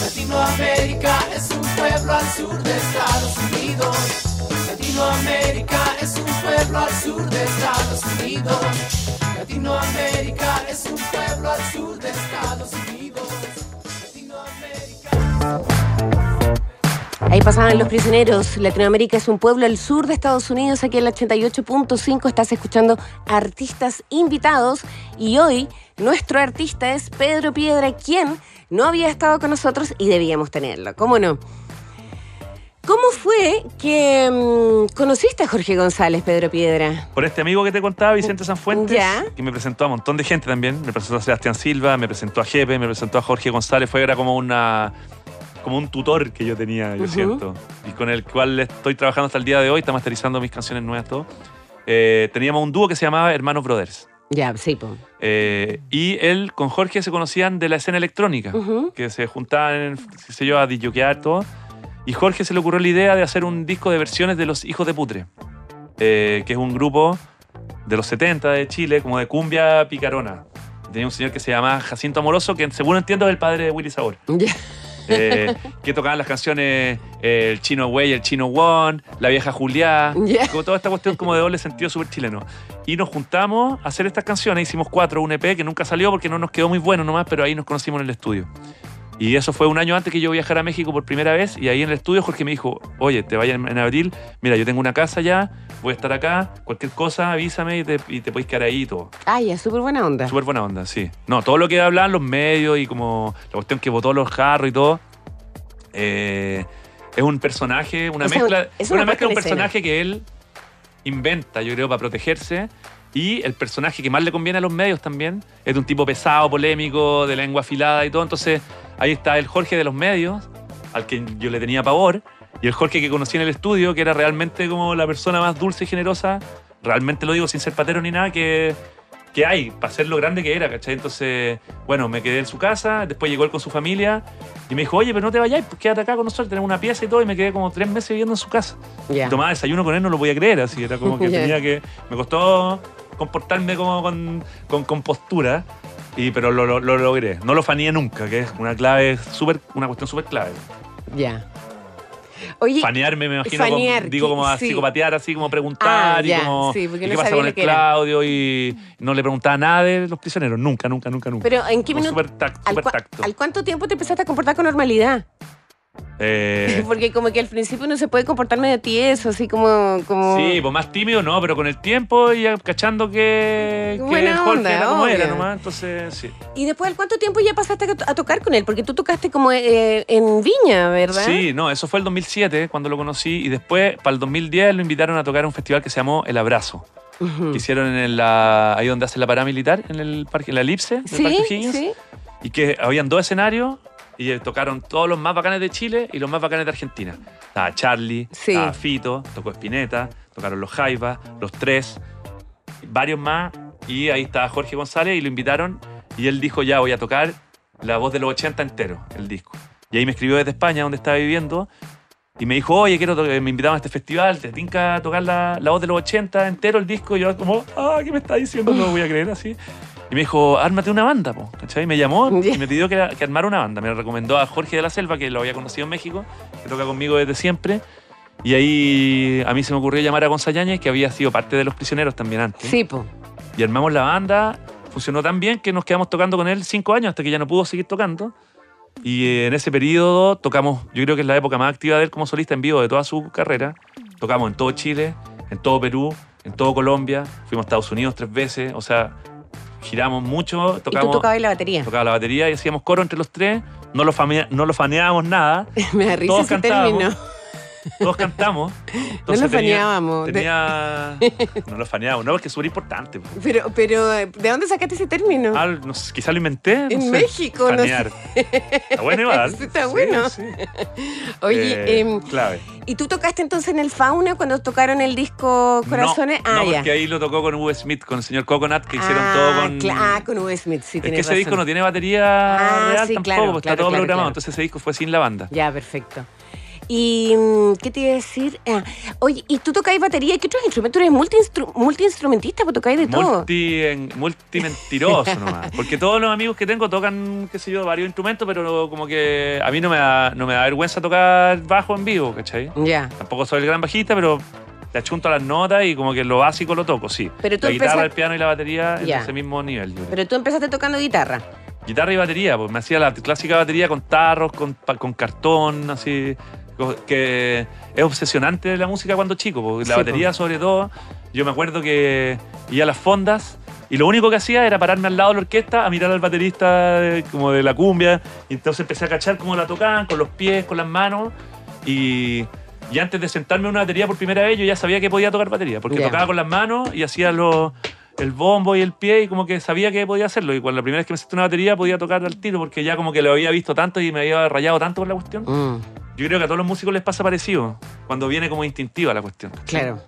Latinoamérica es un pueblo al sur de Estados Unidos. Latinoamérica es un pueblo al sur de Estados Unidos. Latinoamérica es un pueblo al sur de Estados Unidos. Ahí pasaban los prisioneros. Latinoamérica es un pueblo al sur de Estados Unidos. Aquí en el 88.5 estás escuchando artistas invitados. Y hoy nuestro artista es Pedro Piedra, quien no había estado con nosotros y debíamos tenerlo. ¿Cómo no? ¿Cómo fue que mm, conociste a Jorge González, Pedro Piedra? Por este amigo que te contaba, Vicente Sanfuentes, Ya. que me presentó a un montón de gente también. Me presentó a Sebastián Silva, me presentó a Jepe, me presentó a Jorge González. Fue era como una como un tutor que yo tenía, yo Ujú. siento. Y con el cual estoy trabajando hasta el día de hoy, está masterizando mis canciones nuevas, todo. Eh, teníamos un dúo que se llamaba Hermanos Brothers. Ya, sí, po. Eh, y él con Jorge se conocían de la escena electrónica, Ujú. que se juntaban, qué sé yo, a disjoquear todo. Y Jorge se le ocurrió la idea de hacer un disco de versiones de Los Hijos de Putre, eh, que es un grupo de los 70 de Chile, como de cumbia picarona. Tenía un señor que se llamaba Jacinto Amoroso, que según entiendo es el padre de Willy Sabor, Ya. Eh, que tocaban las canciones eh, El Chino Güey, El Chino One, La Vieja Juliá, como toda esta cuestión como de doble sentido súper chileno. Y nos juntamos a hacer estas canciones, hicimos cuatro, un EP que nunca salió porque no nos quedó muy bueno nomás, pero ahí nos conocimos en el estudio. Y eso fue un año antes que yo viajara a México por primera vez. Y ahí en el estudio Jorge me dijo, oye, te vayas en, abril, mira, yo tengo una casa ya, voy a estar acá, cualquier cosa avísame y te, y te podéis quedar ahí y todo. Ah, ya, súper buena onda. Súper buena onda, sí. No, todo lo que hablaban los medios y como la cuestión que votó los jarros y todo, eh, es un personaje, una O sea, mezcla, es una una mezcla de un personaje que él inventa, yo creo, para protegerse. Y el personaje que más le conviene a los medios también es de un tipo pesado, polémico, de lengua afilada y todo. Entonces ahí está el Jorge de los medios, al que yo le tenía pavor, y el Jorge que conocí en el estudio, que era realmente como la persona más dulce y generosa, realmente lo digo sin ser patero ni nada, que, que hay, para ser lo grande que era, ¿cachai? Entonces, bueno, me quedé en su casa, después llegó él con su familia y me dijo, oye, pero no te vayáis, pues quédate acá con nosotros, tenemos una pieza y todo, y me quedé como tres meses viviendo en su casa. Ya. Tomaba desayuno con él, no lo podía creer, así, era como que tenía que, me costó comportarme como con, con, con postura. Y, pero lo, lo- lo logré. No lo faneé nunca, que es una clave súper, una cuestión súper clave. Ya. Oye, Fanearme, me imagino, fanear, como- digo como a sí. psicopatear, así como preguntar Ah, y ya, como sí, ¿y no qué pasa con el. Claudio y no le preguntaba nada de los prisioneros, nunca, nunca, nunca, nunca. pero ¿en qué minuto? Súper tac- ¿Al, súper cua- tacto. al cuánto tiempo te empezaste a comportar con normalidad? Eh, Porque como que al principio uno se puede comportar medio tieso, así como... como... Sí, pues más tímido no, pero con el tiempo y cachando que, que Buena Jorge onda, era como era nomás, entonces sí. ¿Y después cuánto tiempo ya pasaste a, tocar con él? Porque tú tocaste como eh, en Viña, ¿verdad? Sí, no, eso fue el 2007 cuando lo conocí y después para el 2010 lo invitaron a tocar a un festival que se llamó El Abrazo, Ujú. que hicieron en la, ahí donde hacen la paramilitar, en el parque, en la elipse del Sí, Parque O'Higgins, sí. y que habían dos escenarios y eh, tocaron todos los más bacanes de Chile y los más bacanes de Argentina. Estaba Charlie, Sí. estaba Fito, tocó Spinetta, tocaron los Jaivas, los tres, varios más. Y ahí estaba Jorge González y lo invitaron y él dijo, ya voy a tocar la voz de los 80 entero, el disco. Y ahí me escribió desde España, donde estaba viviendo, y me dijo, oye, quiero to- me invitaron a este festival, te tinca tocar la, la voz de los 80 entero, el disco. Y yo como, ah, ¿qué me está diciendo? No lo voy a creer así. Y me dijo, ármate una banda, po, ¿cachai? Me llamó y me pidió que, que armara una banda. Me recomendó a Jorge de la Selva, que lo había conocido en México, que toca conmigo desde siempre. Y ahí a mí se me ocurrió llamar a Gonzalo Yáñez, que había sido parte de Los Prisioneros también antes. Sí, po. Y armamos la banda, funcionó tan bien que nos quedamos tocando con él cinco años hasta que ya no pudo seguir tocando. Y eh, en ese periodo tocamos, yo creo que es la época más activa de él como solista en vivo de toda su carrera. Tocamos en todo Chile, en todo Perú, en todo Colombia, fuimos a Estados Unidos tres veces, o sea, giramos mucho, Y tú tocamos, tocabas la batería. tocaba la batería y hacíamos coro entre los tres, no lo, no lo faneábamos nada, Me da risa Todos ese término. Todos cantamos. No tenía- faneábamos. Tenía, no lo faneábamos, no, porque es súper importante. po. Pero, pero, ¿de dónde sacaste ese término? Ah, no sé, quizá lo inventé. no En sé. México, no sé. Fanear. Está bueno igual. Está bueno. sí. Oye, Eh, em, clave. ¿y tú tocaste entonces en el Fauna cuando tocaron el disco Corazones? No, ah, no, ya. porque ahí lo tocó con Uwe Smith, con el señor Coconut, que hicieron ah, todo con... ah, con Will Smith, sí, es que ese razón. disco no tiene batería Ah, real sí, tampoco, claro, claro, está todo claro, programado, entonces ese disco fue sin la banda. Ya, perfecto. ¿Y mm, qué te iba a decir? Ah, oye, ¿y tú tocáis batería? ¿Y qué otros instrumentos? Eres multi-instru- multi-instrumentista, pues tocáis de todo. Multi, en- multimentiroso nomás. Porque todos los amigos que tengo tocan, qué sé yo, varios instrumentos, pero como que a mí no me da, no me da vergüenza tocar bajo en vivo, ¿cachai? Ya. Tampoco soy el gran bajista, pero le achunto a las notas y como que lo básico lo toco, sí. Pero tú la guitarra, el piano y la batería en ese mismo nivel. yo. Pero tú empezaste tocando guitarra. Guitarra y batería, pues me hacía la clásica batería con tarros, con, con cartón, así. Que es obsesionante la música cuando chico, porque la Sí, batería sobre todo, yo me acuerdo que iba a las fondas y lo único que hacía era pararme al lado de la orquesta a mirar al baterista de- como de la cumbia, y entonces empecé a cachar cómo la tocaban, con los pies, con las manos, y, y antes de sentarme en una batería por primera vez yo ya sabía que podía tocar batería, porque tocaba con las manos y hacía los el bombo y el pie y como que sabía que podía hacerlo. Y cuando la primera vez que me senté en una batería podía tocar al tiro porque ya como que lo había visto tanto y me había rayado tanto por la cuestión. Mm, Yo creo que a todos los músicos les pasa parecido, cuando viene como instintiva la cuestión. claro.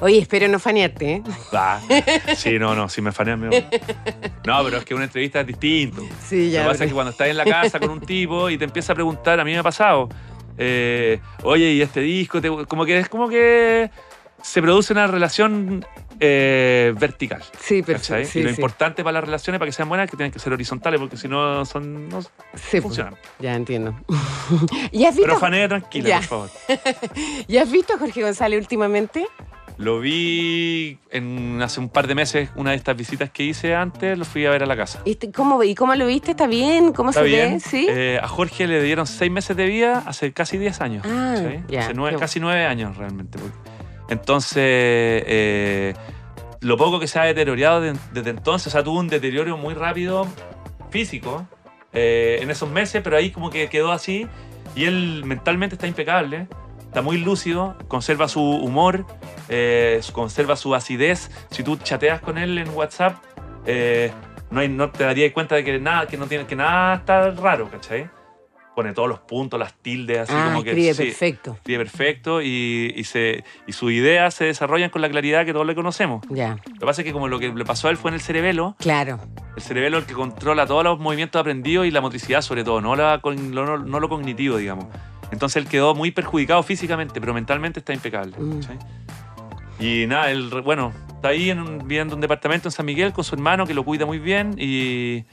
Oye, espero no fanearte, ¿eh? Ah, sí, no, no, si me fanean me voy. No, pero es que una entrevista es distinto. Sí, Lo que pasa es que cuando estás en la casa con un tipo y te empieza a preguntar, a mí me ha pasado, eh, oye, ¿y este disco? Te- como que es como que se produce una relación eh, vertical. Sí, perfecto. Sí, y lo sí. importante para las relaciones, para que sean buenas, es que tienen que ser horizontales, porque si no, son, no Sí, pues, funcionan. ya entiendo. ¿Y has visto, Pero fanea tranquila, Ya. por favor. ¿y has visto a Jorge González últimamente? Lo vi en, hace un par de meses, una de estas visitas que hice antes, lo fui a ver a la casa. ¿Y cómo, ¿Y cómo lo viste? ¿Está bien? ¿Cómo Está se bien. ve? ¿Sí? Eh, a Jorge le dieron seis meses de vida hace casi 10 años. Ah, ya, Hace nueve- casi nueve años realmente. porque- Entonces, eh, lo poco que se ha deteriorado de- desde entonces, o sea, tuvo un deterioro muy rápido físico eh, en esos meses, pero ahí como que quedó así. Y él mentalmente está impecable, está muy lúcido, conserva su humor, eh, conserva su acidez. Si tú chateas con él en WhatsApp, no, hay, no te darías cuenta de que nada, que no tiene, que nada está raro, ¿cachai? Pone todos los puntos, las tildes, así ah, como que. escribe sí, perfecto. escribe perfecto y, y, se, y sus ideas se desarrollan con la claridad que todos le conocemos. Ya, Lo que pasa es que como lo que le pasó a él fue en el cerebelo, claro. el cerebelo es el que controla todos los movimientos aprendidos y la motricidad sobre todo, no, la, no, no lo cognitivo, digamos. Entonces él quedó muy perjudicado físicamente, pero mentalmente está impecable. Mm. Y nada, él, bueno, está ahí en un, viviendo en un departamento en San Miguel con su hermano que lo cuida muy bien y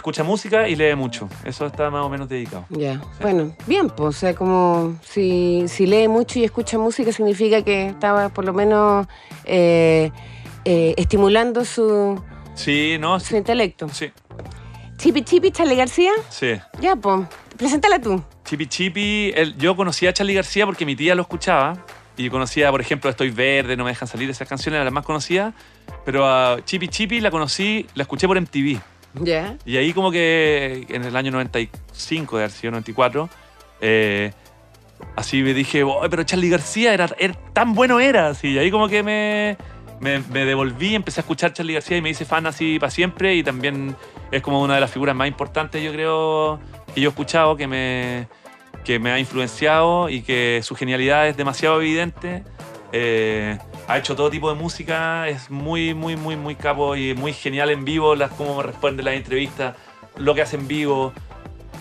escucha música y lee mucho. Eso está más o menos dedicado. Ya, bueno, bien, pues, o sea, como si, si lee mucho y escucha música significa que estaba por lo menos eh, eh, estimulando su, Sí, no, su sí. intelecto. Sí, Chipi Chipi, Charlie García, sí. ya, pues, preséntala tú. Chipi Chipi, yo conocía a Charlie García porque mi tía lo escuchaba. Y conocía, por ejemplo, Estoy Verde, No me dejan salir, esas canciones eran las más conocidas. Pero a Chipi Chipi la conocí, la escuché por MTV. Ya. Y ahí como que en el año 95, de sido 94, eh, así me dije, "Oh, pero Charlie García era, era- tan bueno era. Así, y ahí como que me, me, me devolví, empecé a escuchar Charlie García y me hice fan así para siempre. Y también es como una de las figuras más importantes, yo creo, que yo he escuchado, que me, que me ha influenciado y que su genialidad es demasiado evidente. Eh, ha hecho todo tipo de música, es muy, muy, muy, muy capo y muy genial en vivo, las, cómo responde las entrevistas, lo que hace en vivo.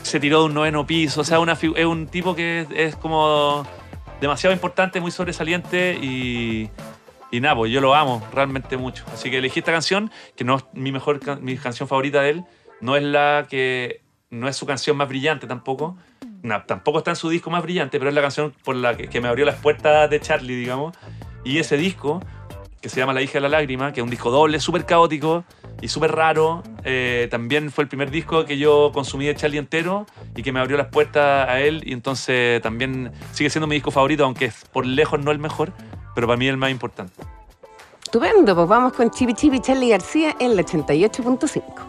Se tiró de un noveno piso, o sea, una, es un tipo que es, es como demasiado importante, muy sobresaliente y, y nada, pues yo lo amo realmente mucho. Así que elegí esta canción, que no es mi mejor, mi canción favorita de él, no es la que, no es su canción más brillante tampoco, na- tampoco está en su disco más brillante, pero es la canción por la que, que me abrió las puertas de Charlie, digamos. Y ese disco, que se llama La hija de la lágrima, que es un disco doble, súper caótico y súper raro, eh, también fue el primer disco que yo consumí de Charlie entero y que me abrió las puertas a él. Y entonces también sigue siendo mi disco favorito, aunque es por lejos no el mejor, pero para mí el más importante. Estupendo, pues vamos con Chipi Chipi, Charlie García en la 88.5.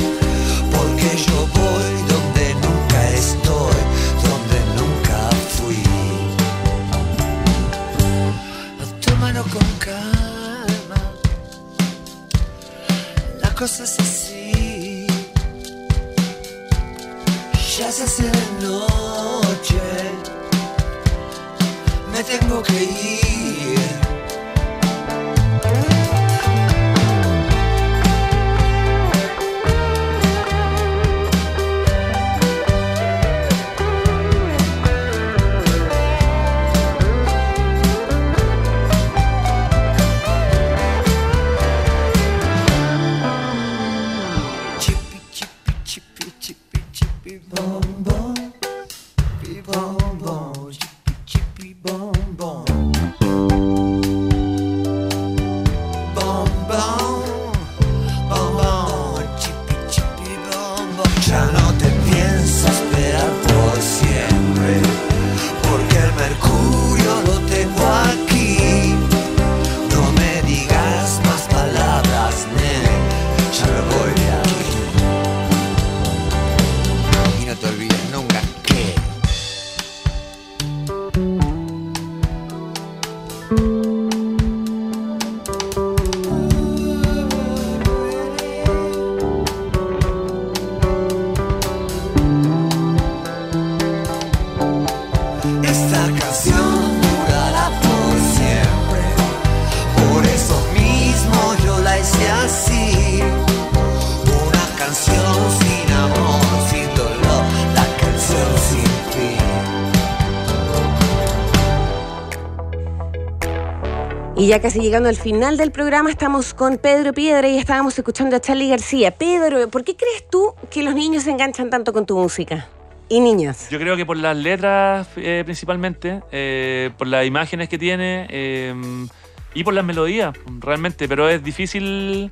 La cosa es así. Ya se hace de noche, me tengo que ir. Ya casi llegando al final del programa, estamos con Pedro Piedra y estábamos escuchando a Charlie García. Pedro, ¿por qué crees tú que los niños se enganchan tanto con tu música? Y niñas. Yo creo que por las letras eh, principalmente, eh, por las imágenes que tiene eh, y por las melodías, realmente, pero es difícil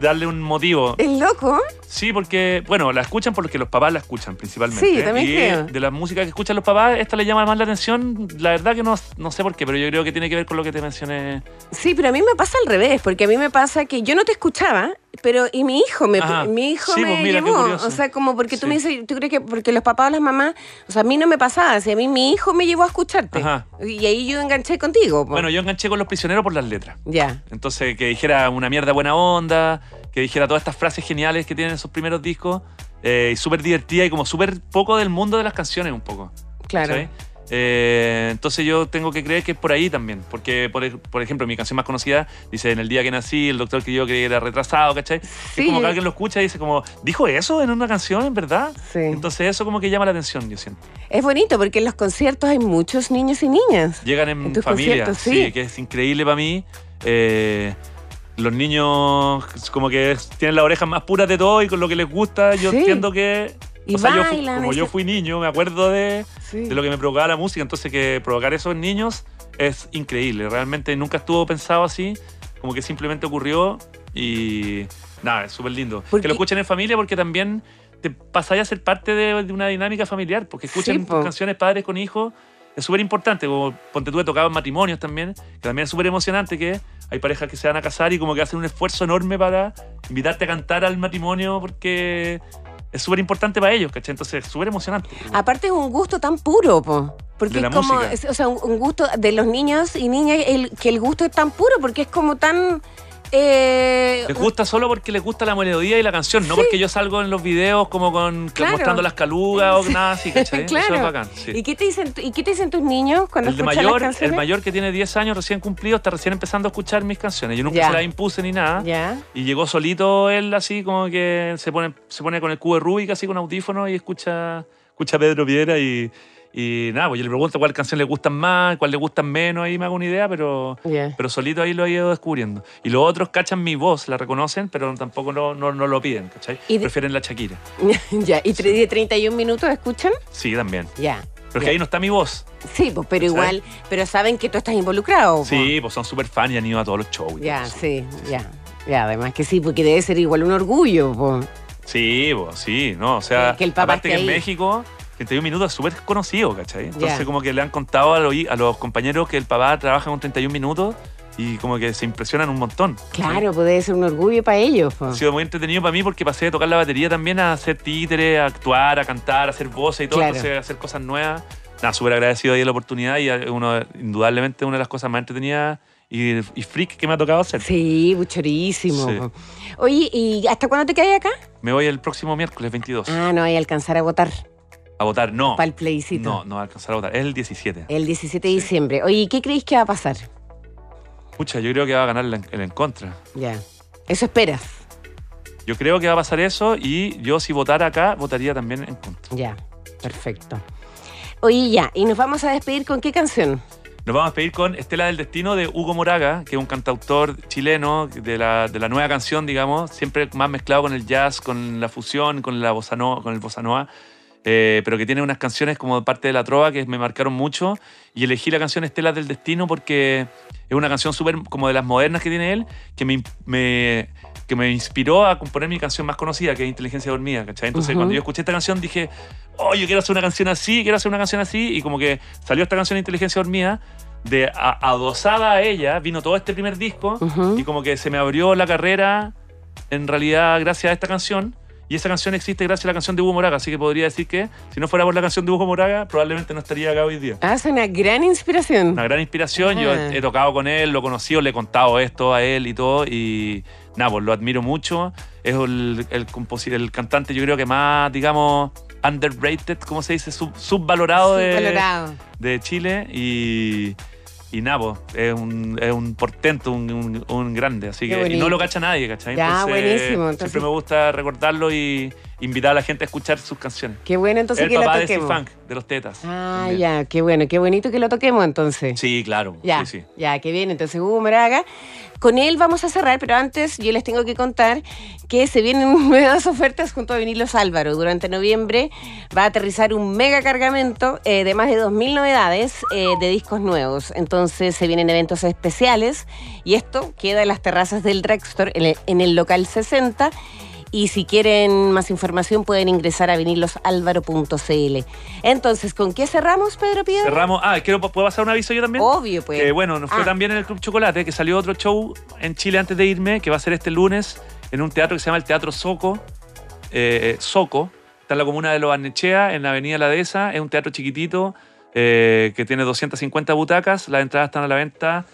darle un motivo. ¿Es loco? Sí, porque, bueno, la escuchan porque los papás la escuchan principalmente. Sí, también y creo. de la música que escuchan los papás, esta le llama más la atención. La verdad que no, no sé por qué, pero yo creo que tiene que ver con lo que te mencioné. Sí, pero a mí me pasa al revés, porque a mí me pasa que yo no te escuchaba, pero y mi hijo me Ajá. mi hijo Sí, me pues mira, llevó, o sea, como porque tú Sí. me dices, tú crees que porque los papás o las mamás, o sea, a mí no me pasaba, si a mí mi hijo me llevó a escucharte. Ajá. Y ahí yo enganché contigo, po. Bueno, yo enganché con los prisioneros por las letras. ya. Entonces, que dijera una mierda buena onda, que dijera todas estas frases geniales que tienen esos primeros discos, eh, y súper divertida y como súper poco del mundo de las canciones, un poco. Claro. ¿cachai? Eh, entonces yo tengo que creer que es por ahí también, porque por, por ejemplo mi canción más conocida dice en el día que nací el doctor que yo creí que era retrasado, ¿cachai? Sí. Es como que alguien lo escucha y dice como, ¿dijo eso en una canción, en verdad? Sí. Entonces eso como que llama la atención, yo siento. Es bonito porque en los conciertos hay muchos niños y niñas. Llegan en, En familia, sí. sí. que es increíble para mí. Eh, los niños como que tienen las orejas más puras de todo y con lo que les gusta, yo Sí. entiendo que... Y o sea, yo como yo fui niño, me acuerdo de, Sí. de lo que me provocaba la música, entonces que provocar eso en niños es increíble. Realmente nunca estuvo pensado así, como que simplemente ocurrió y nada, es súper lindo. Porque- Que lo escuchen en familia porque también te pasáis a ser parte de, de una dinámica familiar, porque escuchan Sí, po. canciones padres con hijos. Es súper importante, como ponte tú, he tocado en matrimonios también, que también es súper emocionante que hay parejas que se van a casar y como que hacen un esfuerzo enorme para invitarte a cantar al matrimonio porque es súper importante para ellos, ¿cachai? Entonces es súper emocionante. Aparte es un gusto tan puro, po. Porque es como, es- o sea, un, un gusto de los niños y niñas, el, que el gusto es tan puro porque es como tan... eh, Les gusta solo porque les gusta la melodía y la canción, no Sí. porque yo salgo en los videos como con Claro. mostrando las calugas o nada así, ¿cachai? claro. Eso es bacán. sí. ¿Y, qué te dicen, ¿Y qué te dicen tus niños cuando El de mayor, las el mayor que tiene 10 años recién cumplido, está recién empezando a escuchar mis canciones. Yo nunca se las impuse ni nada. Y llegó solito él así como que se pone, se pone con el cubo de Rubik así con audífonos y escucha, escucha a Pedro Piedra y, Y nada, pues yo le pregunto cuál canción le gustan más, cuál le gustan menos, ahí me hago una idea, pero, pero solito ahí lo he ido descubriendo. Y los otros cachan mi voz, la reconocen, pero tampoco no, no, no lo piden, ¿cachai? Y Prefieren la Shakira. ya, ¿y tre- de 31 minutos escuchan? Sí, también. Ya. Pero es que ahí no está mi voz. Sí, pues, pero igual, pero saben que tú estás involucrado. po. Sí, pues son súper fan y han ido a todos los shows. Ya, eso. sí, ya. Ya, además que sí, porque debe ser igual un orgullo. po. Sí, pues sí, ¿no? O sea, Que- que el papá aparte que en ahí. México, 31 minutos es súper conocido, ¿cachai? Entonces como que le han contado a los, a los compañeros que el papá trabaja con 31 minutos y como que se impresionan un montón. Claro, debe ser un orgullo para ellos. po. Ha sido muy entretenido para mí porque pasé de tocar la batería también a hacer títeres, a actuar, a cantar, a hacer voces y todo, Claro. entonces a hacer cosas nuevas. Nada, súper agradecido ahí de la oportunidad y uno, indudablemente una de las cosas más entretenidas y, y freak que me ha tocado hacer. Sí, buchorísimo. Sí. Oye, ¿y hasta cuándo te quedas acá? Me voy el próximo miércoles 22 Ah, no hay a alcanzar a votar a votar. No, para el plebiscito. no, no va a alcanzar a votar. Es el 17. El 17 de diciembre. Oye, ¿y ¿qué creéis que va a pasar? Pucha, yo creo que va a ganar el en, el en contra. Ya. Eso esperas. Yo creo que va a pasar eso y yo si votara acá, votaría también en contra. Ya, perfecto. Oye, ya, y nos vamos a despedir con qué canción. Nos vamos a despedir con Estela del Destino de Hugo Moraga, que es un cantautor chileno de la, de la nueva canción, digamos, siempre más mezclado con el jazz, con la fusión, con, la bossa nova- con el bossa nova, eh, pero que tiene unas canciones como parte de la trova que me marcaron mucho. Y elegí la canción Estela del Destino porque es una canción súper como de las modernas que tiene él, que me, me- que me inspiró a componer mi canción más conocida, que es Inteligencia Dormida, ¿cachai? Entonces Ujú. cuando yo escuché esta canción dije, oh, yo quiero hacer una canción así, quiero hacer una canción así, y como que salió esta canción Inteligencia Dormida, de a- adosada a ella, vino todo este primer disco, Ujú. y como que se me abrió la carrera, en realidad, gracias a esta canción. Y esa canción existe gracias a la canción de Hugo Moraga, así que podría decir que si no fuera por la canción de Hugo Moraga, probablemente no estaría acá hoy día. Ah, es una gran inspiración. Una gran inspiración, yo Ajá. he, he tocado con él, lo he conocido, le he contado esto a él y todo, y nada, pues lo admiro mucho. Es el, el, el cantante, yo creo que más, digamos, underrated, ¿cómo se dice? Sub- subvalorado de, de Chile y, y pues, es un, es un portento, un, un- un grande, así que y no lo cacha nadie, ¿cachai? Ya, buenísimo, entonces- Siempre me gusta recordarlo y invitar a la gente a escuchar sus canciones. Qué bueno entonces el que la papá de toquemos. C-Funk, de los tetas. Ah, también. ya, qué bueno, qué bonito que lo toquemos entonces. Sí, claro. Ya, sí, sí. ya, qué bien. Entonces, Hugo Moraga. Con él vamos a cerrar, pero antes yo les tengo que contar que se vienen nuevas ofertas junto a Vinilos Álvaro. Durante noviembre va a aterrizar un mega cargamento eh, de más de 2.000 novedades eh, de discos nuevos. Entonces se vienen eventos especiales y esto queda en las terrazas del Dragstore en el, en el local 60. Y si quieren más información pueden ingresar a vinilosalvaro.cl. Entonces, ¿con qué cerramos, Pedro Piedra? Cerramos. Ah, quiero, ¿puedo pasar un aviso yo también? Obvio, pues. Que bueno, nos fue Ah. también en el Club Chocolate, que salió otro show en Chile antes de irme, que va a ser este lunes en un teatro que se llama el Teatro Soco. eh, Soco. Está en la comuna de Los Barnechea, en la avenida La Dehesa. Es un teatro chiquitito eh, que tiene 250 butacas. Las entradas están a la venta.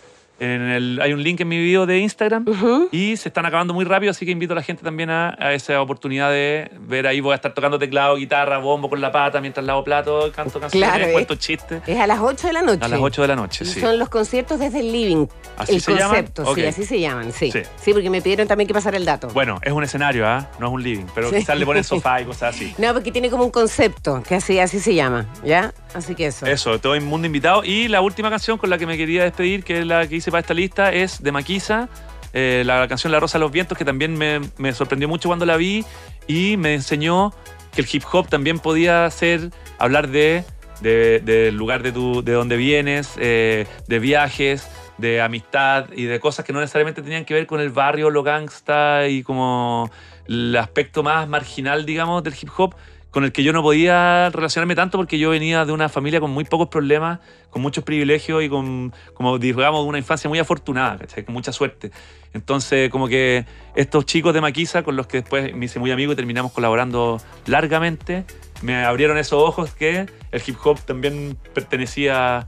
En el, hay un link en mi video de Instagram y se están acabando muy rápido, así que invito a la gente también a, a esa oportunidad de ver ahí. Voy a estar tocando teclado, guitarra, bombo con la pata mientras lavo plato, canto canciones, Claro, cuento chistes. Es a las 8 de la noche. A las 8 de la noche, Y sí. Son los conciertos desde el living. ¿Así el se llaman? concepto, sí, así se llaman, sí. Sí. sí. porque me pidieron también que pasara el dato. Bueno, es un escenario, ¿ah? No es un living, pero Sí. quizás le ponen sofá y cosas así. No, porque tiene como un concepto, que así, así se llama, ¿ya? Así que eso. Eso, todo el mundo invitado. Y la última canción con la que me quería despedir, que es la que hice para esta lista, es de Maquisa, eh, la canción La Rosa de los Vientos, que también me, me sorprendió mucho cuando la vi y me enseñó que el hip hop también podía ser hablar de- del lugar de, tu, de donde vienes, eh, de viajes, de amistad y de cosas que no necesariamente tenían que ver con el barrio, lo gangsta y como el aspecto más marginal, digamos, del hip hop, con el que yo no podía relacionarme tanto porque yo venía de una familia con muy pocos problemas, con muchos privilegios y con, como digamos, una infancia muy afortunada. Con mucha suerte. Entonces, como que estos chicos de Maquisa, con los que después me hice muy amigo y terminamos colaborando largamente, me abrieron esos ojos que el hip hop también pertenecía a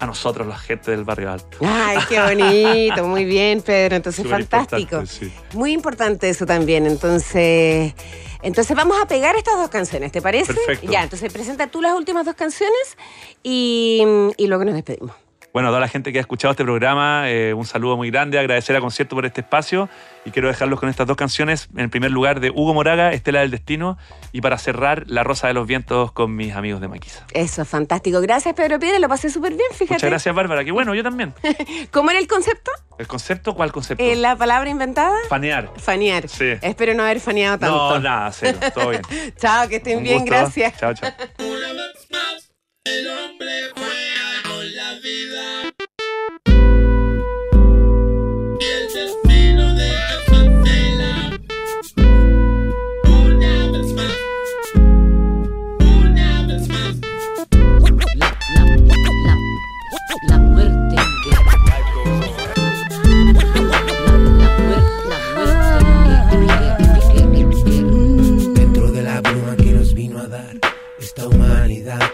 nosotros, la gente del barrio alto. Ay, qué bonito, muy bien, Pedro. Entonces, Súper fantástico. importante, sí. Muy importante eso también. Entonces, entonces vamos a pegar estas dos canciones, ¿te parece? Perfecto. Ya, entonces presenta tú las últimas dos canciones y, y luego nos despedimos. Bueno, a toda la gente que ha escuchado este programa, eh, un saludo muy grande, agradecer a Concierto por este espacio y quiero dejarlos con estas dos canciones. En primer lugar, de Hugo Moraga, Estela del Destino, y para cerrar, La Rosa de los Vientos con mis amigos de Maquisa. Eso, es fantástico. Gracias, Pedro Piedra, lo pasé súper bien, fíjate. Muchas gracias, Bárbara. Que bueno, yo también. ¿Cómo era el concepto? ¿El concepto? ¿Cuál concepto? Eh, ¿La palabra inventada? Fanear. Fanear. Sí. Espero no haber faneado tanto. No, nada, cero, todo bien. chao, que estén Un bien, gusto. gracias. Chao, chao. Una vez más, el hombre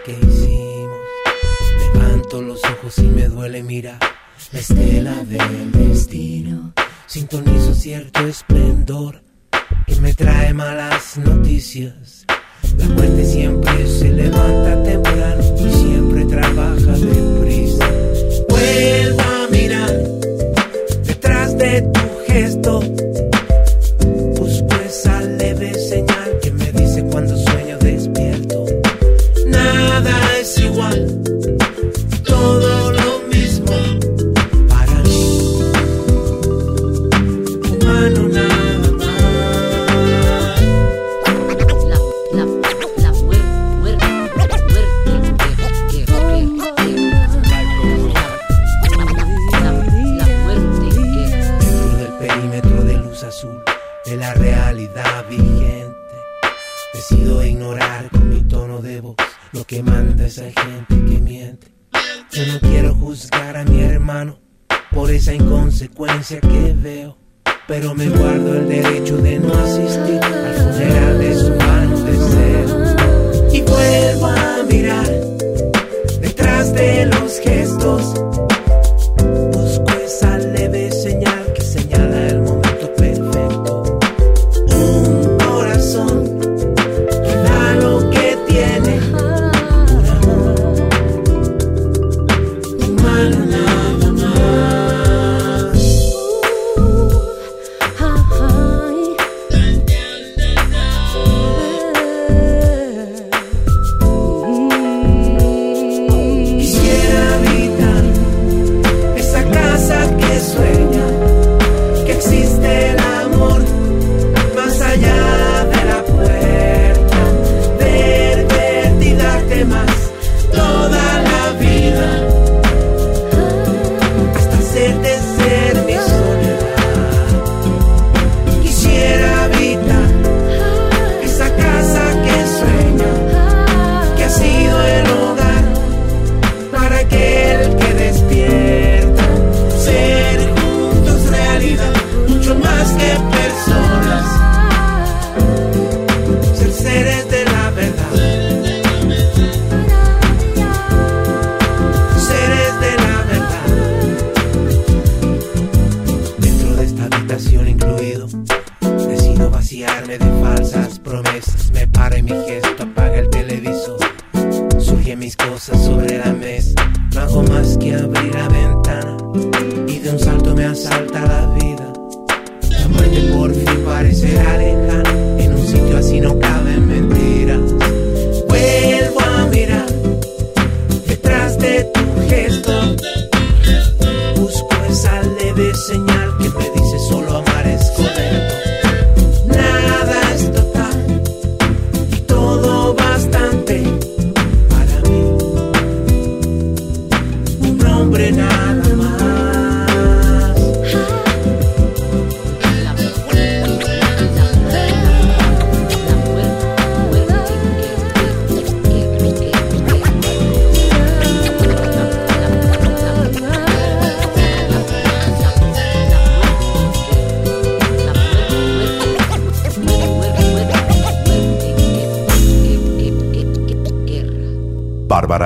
que hicimos. Levanto los ojos y me duele mirar la estela del destino. Sintonizo cierto esplendor que me trae malas noticias. La muerte siempre se levanta temprano y siempre trabaja deprisa. Vuelvo a mirar detrás de tu gesto. Que manda esa gente que miente. Yo no quiero juzgar a mi hermano por esa inconsecuencia que veo, pero me guardo el derecho de no asistir al funeral de su mano deseo. Y vuelvo a mirar detrás de los gestos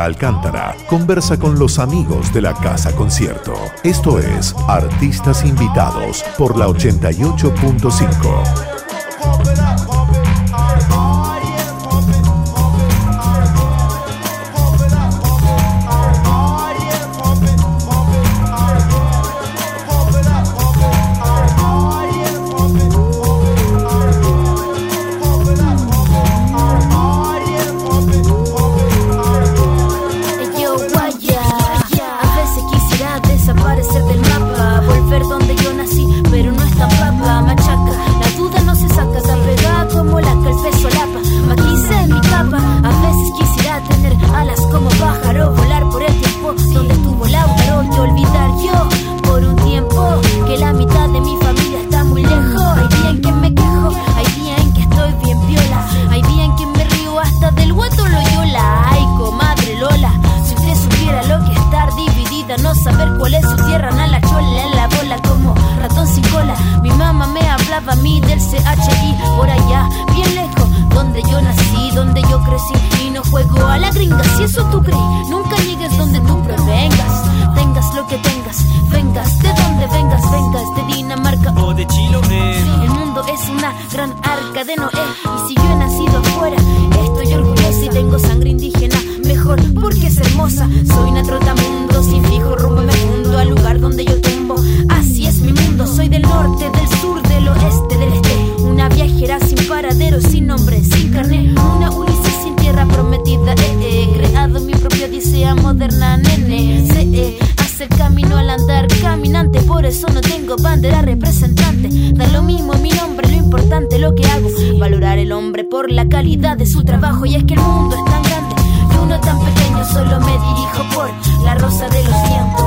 Alcántara conversa con los amigos de la Casa Concierto. Esto es Artistas Invitados por la 88.5. trabajo y es que el mundo es tan grande y uno tan pequeño solo me dirijo por la rosa de los tiempos.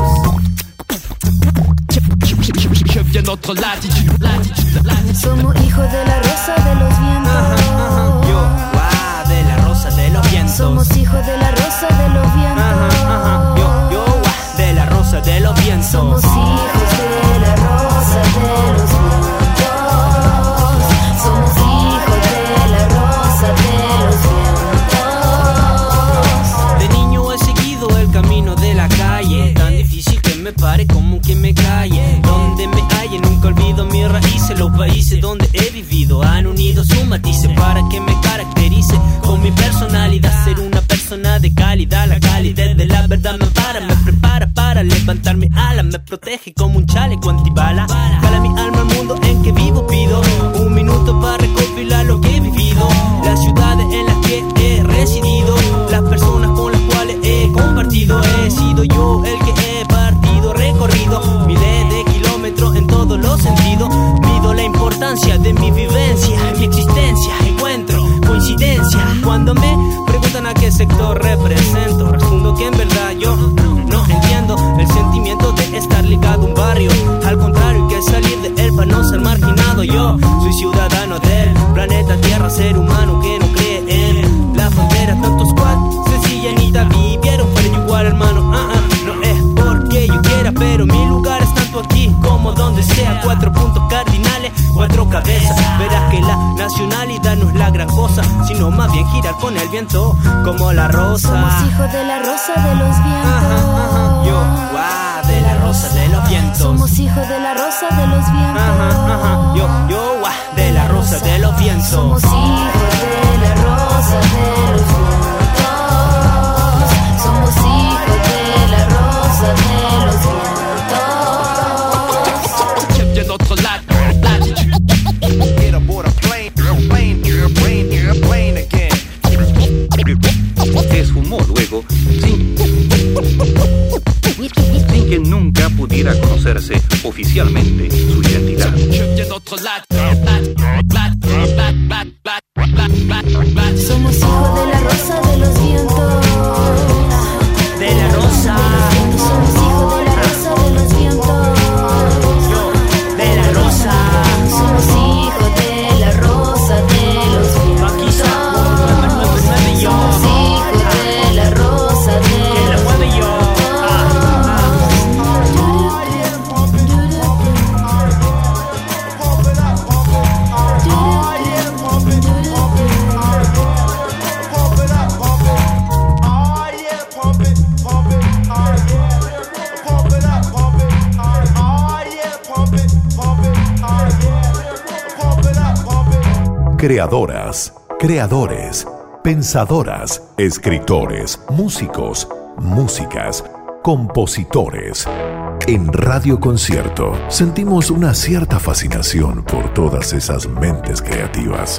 gran cosa, sino más bien girar con el viento, como la rosa. Somos hijos de la rosa de los vientos. Yo, wow, de la rosa de los vientos. Somos hijos de la rosa de los vientos. Ajá, yo, yo, wow, de la rosa de los vientos. Somos hijos de la rosa de los vientos. reconocerse oficialmente su identidad. Creadoras, creadores, pensadoras, escritores, músicos, músicas, compositores. En Radio Concierto sentimos una cierta fascinación por todas esas mentes creativas.